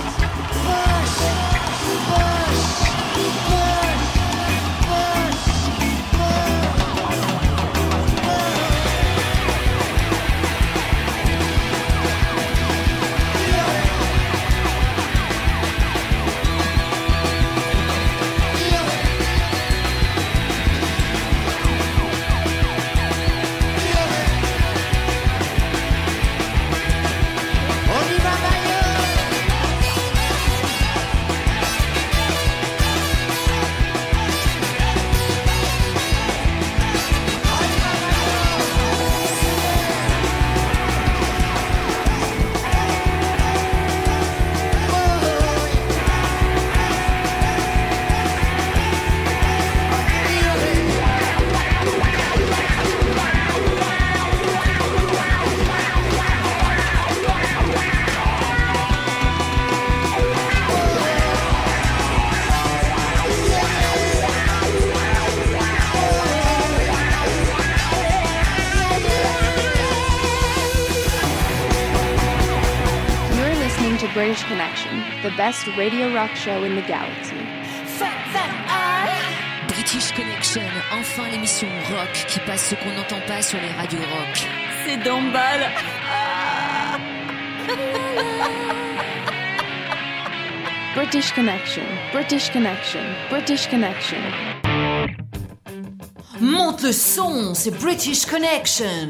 D: the best radio rock show in the galaxy.
C: British Connection, enfin l'émission rock qui passe ce qu'on n'entend pas sur les radios rock.
O: C'est d'emballe.
D: British Connection, British Connection, British Connection.
L: Monte le son, c'est British Connection.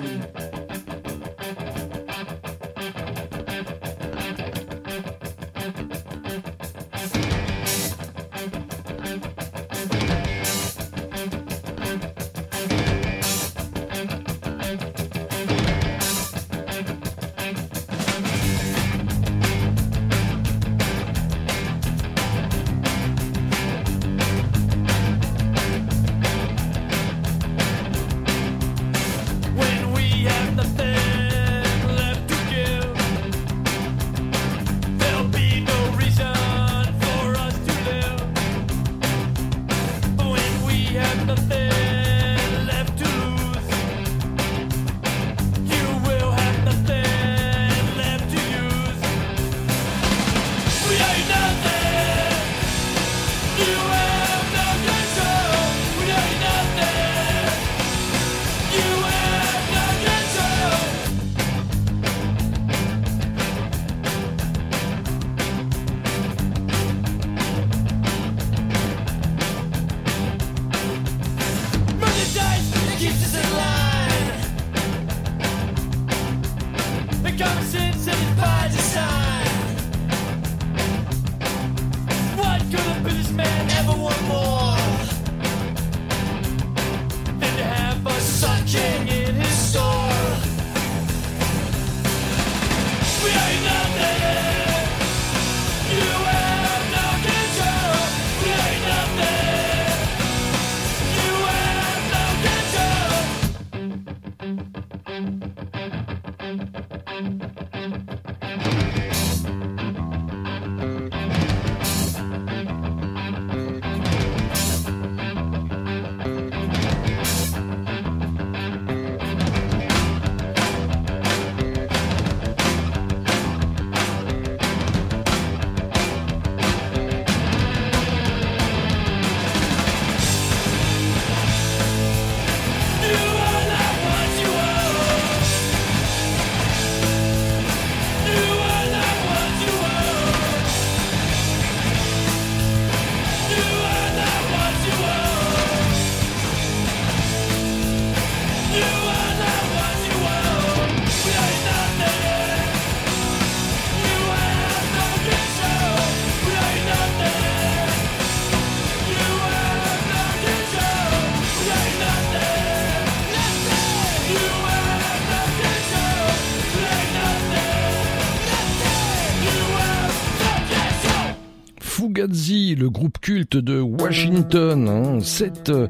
I: groupe culte de Washington. Hein. Sept euh,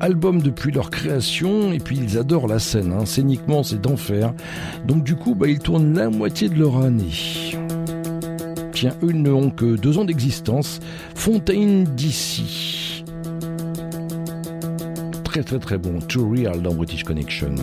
W: albums depuis leur création et puis ils adorent la scène. Hein. Scéniquement, c'est d'enfer. Donc du coup, bah, ils tournent la moitié de leur année. Tiens, eux n'ont que deux ans d'existence. Fontaine d'ici. Très très très bon. To Real dans British Connection.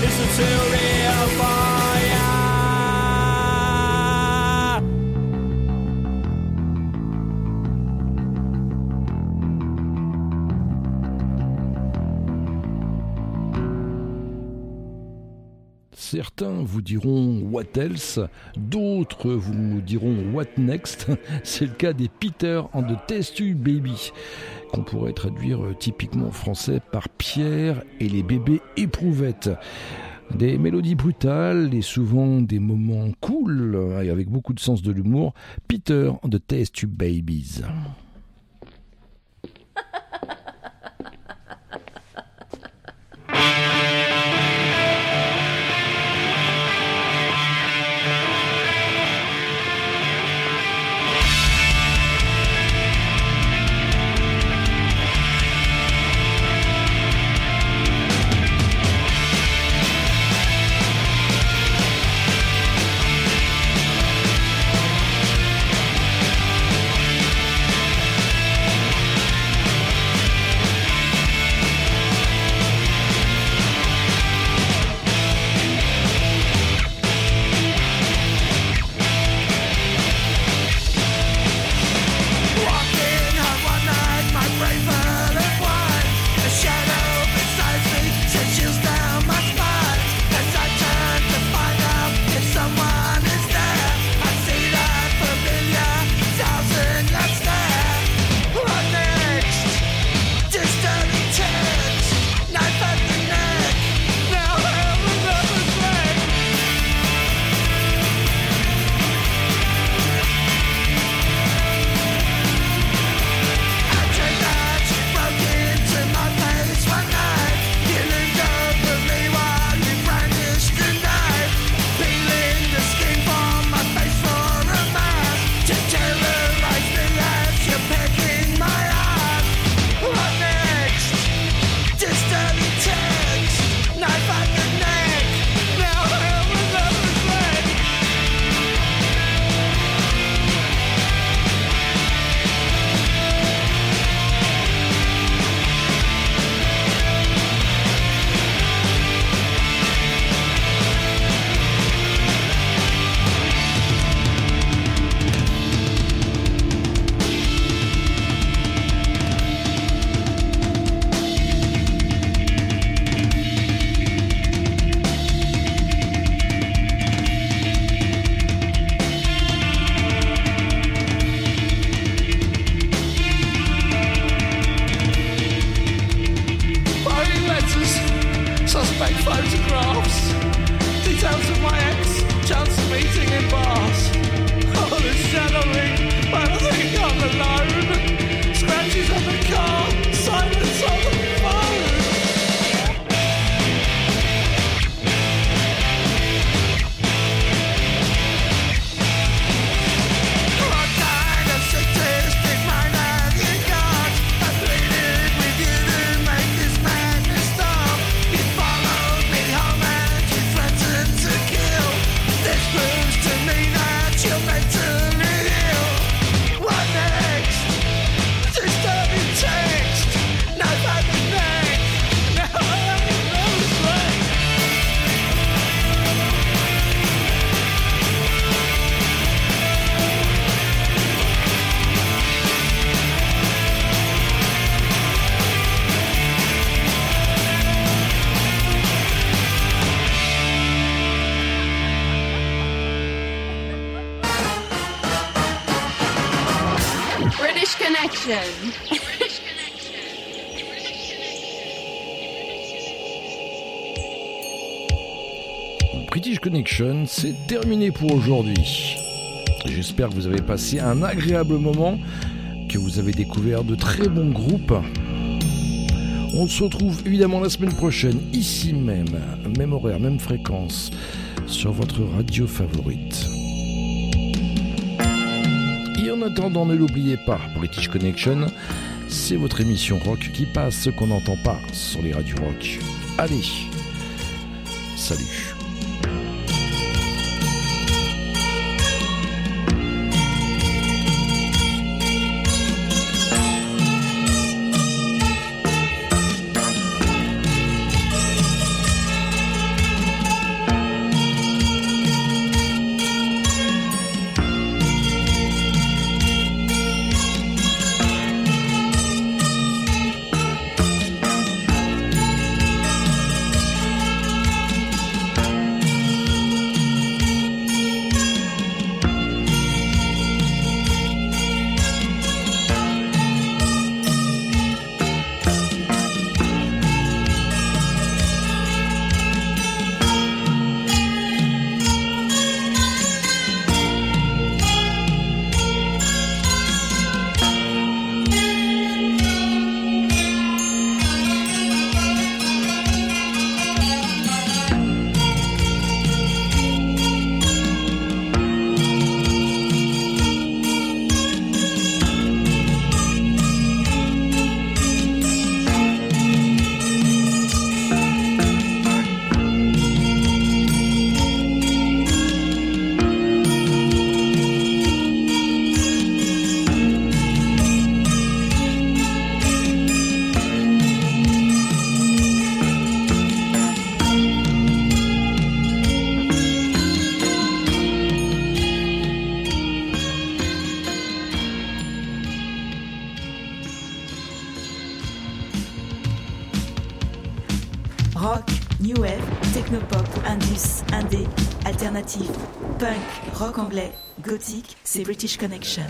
I: It's a real fire.
W: certains vous diront What else D'autres vous diront What next C'est le cas des Peter and the Testu Baby, qu'on pourrait traduire euh, typiquement en français par Pierre et les bébés éprouvettes. Des mélodies brutales et souvent des moments cool et avec beaucoup de sens de l'humour, Peter and the Test Babies.
I: C'est terminé pour aujourd'hui. J'espère que vous avez passé un agréable moment, que vous avez découvert de très bons groupes. On se retrouve évidemment la semaine prochaine, ici même, même horaire, même fréquence, sur votre radio favorite. Et en attendant, ne l'oubliez pas, British Connection, c'est votre émission rock qui passe ce qu'on n'entend pas sur les radios rock. Allez, salut.
X: Rock, new wave, technopop, indus, indé, alternative, punk, rock anglais, gothique, c'est British Connection.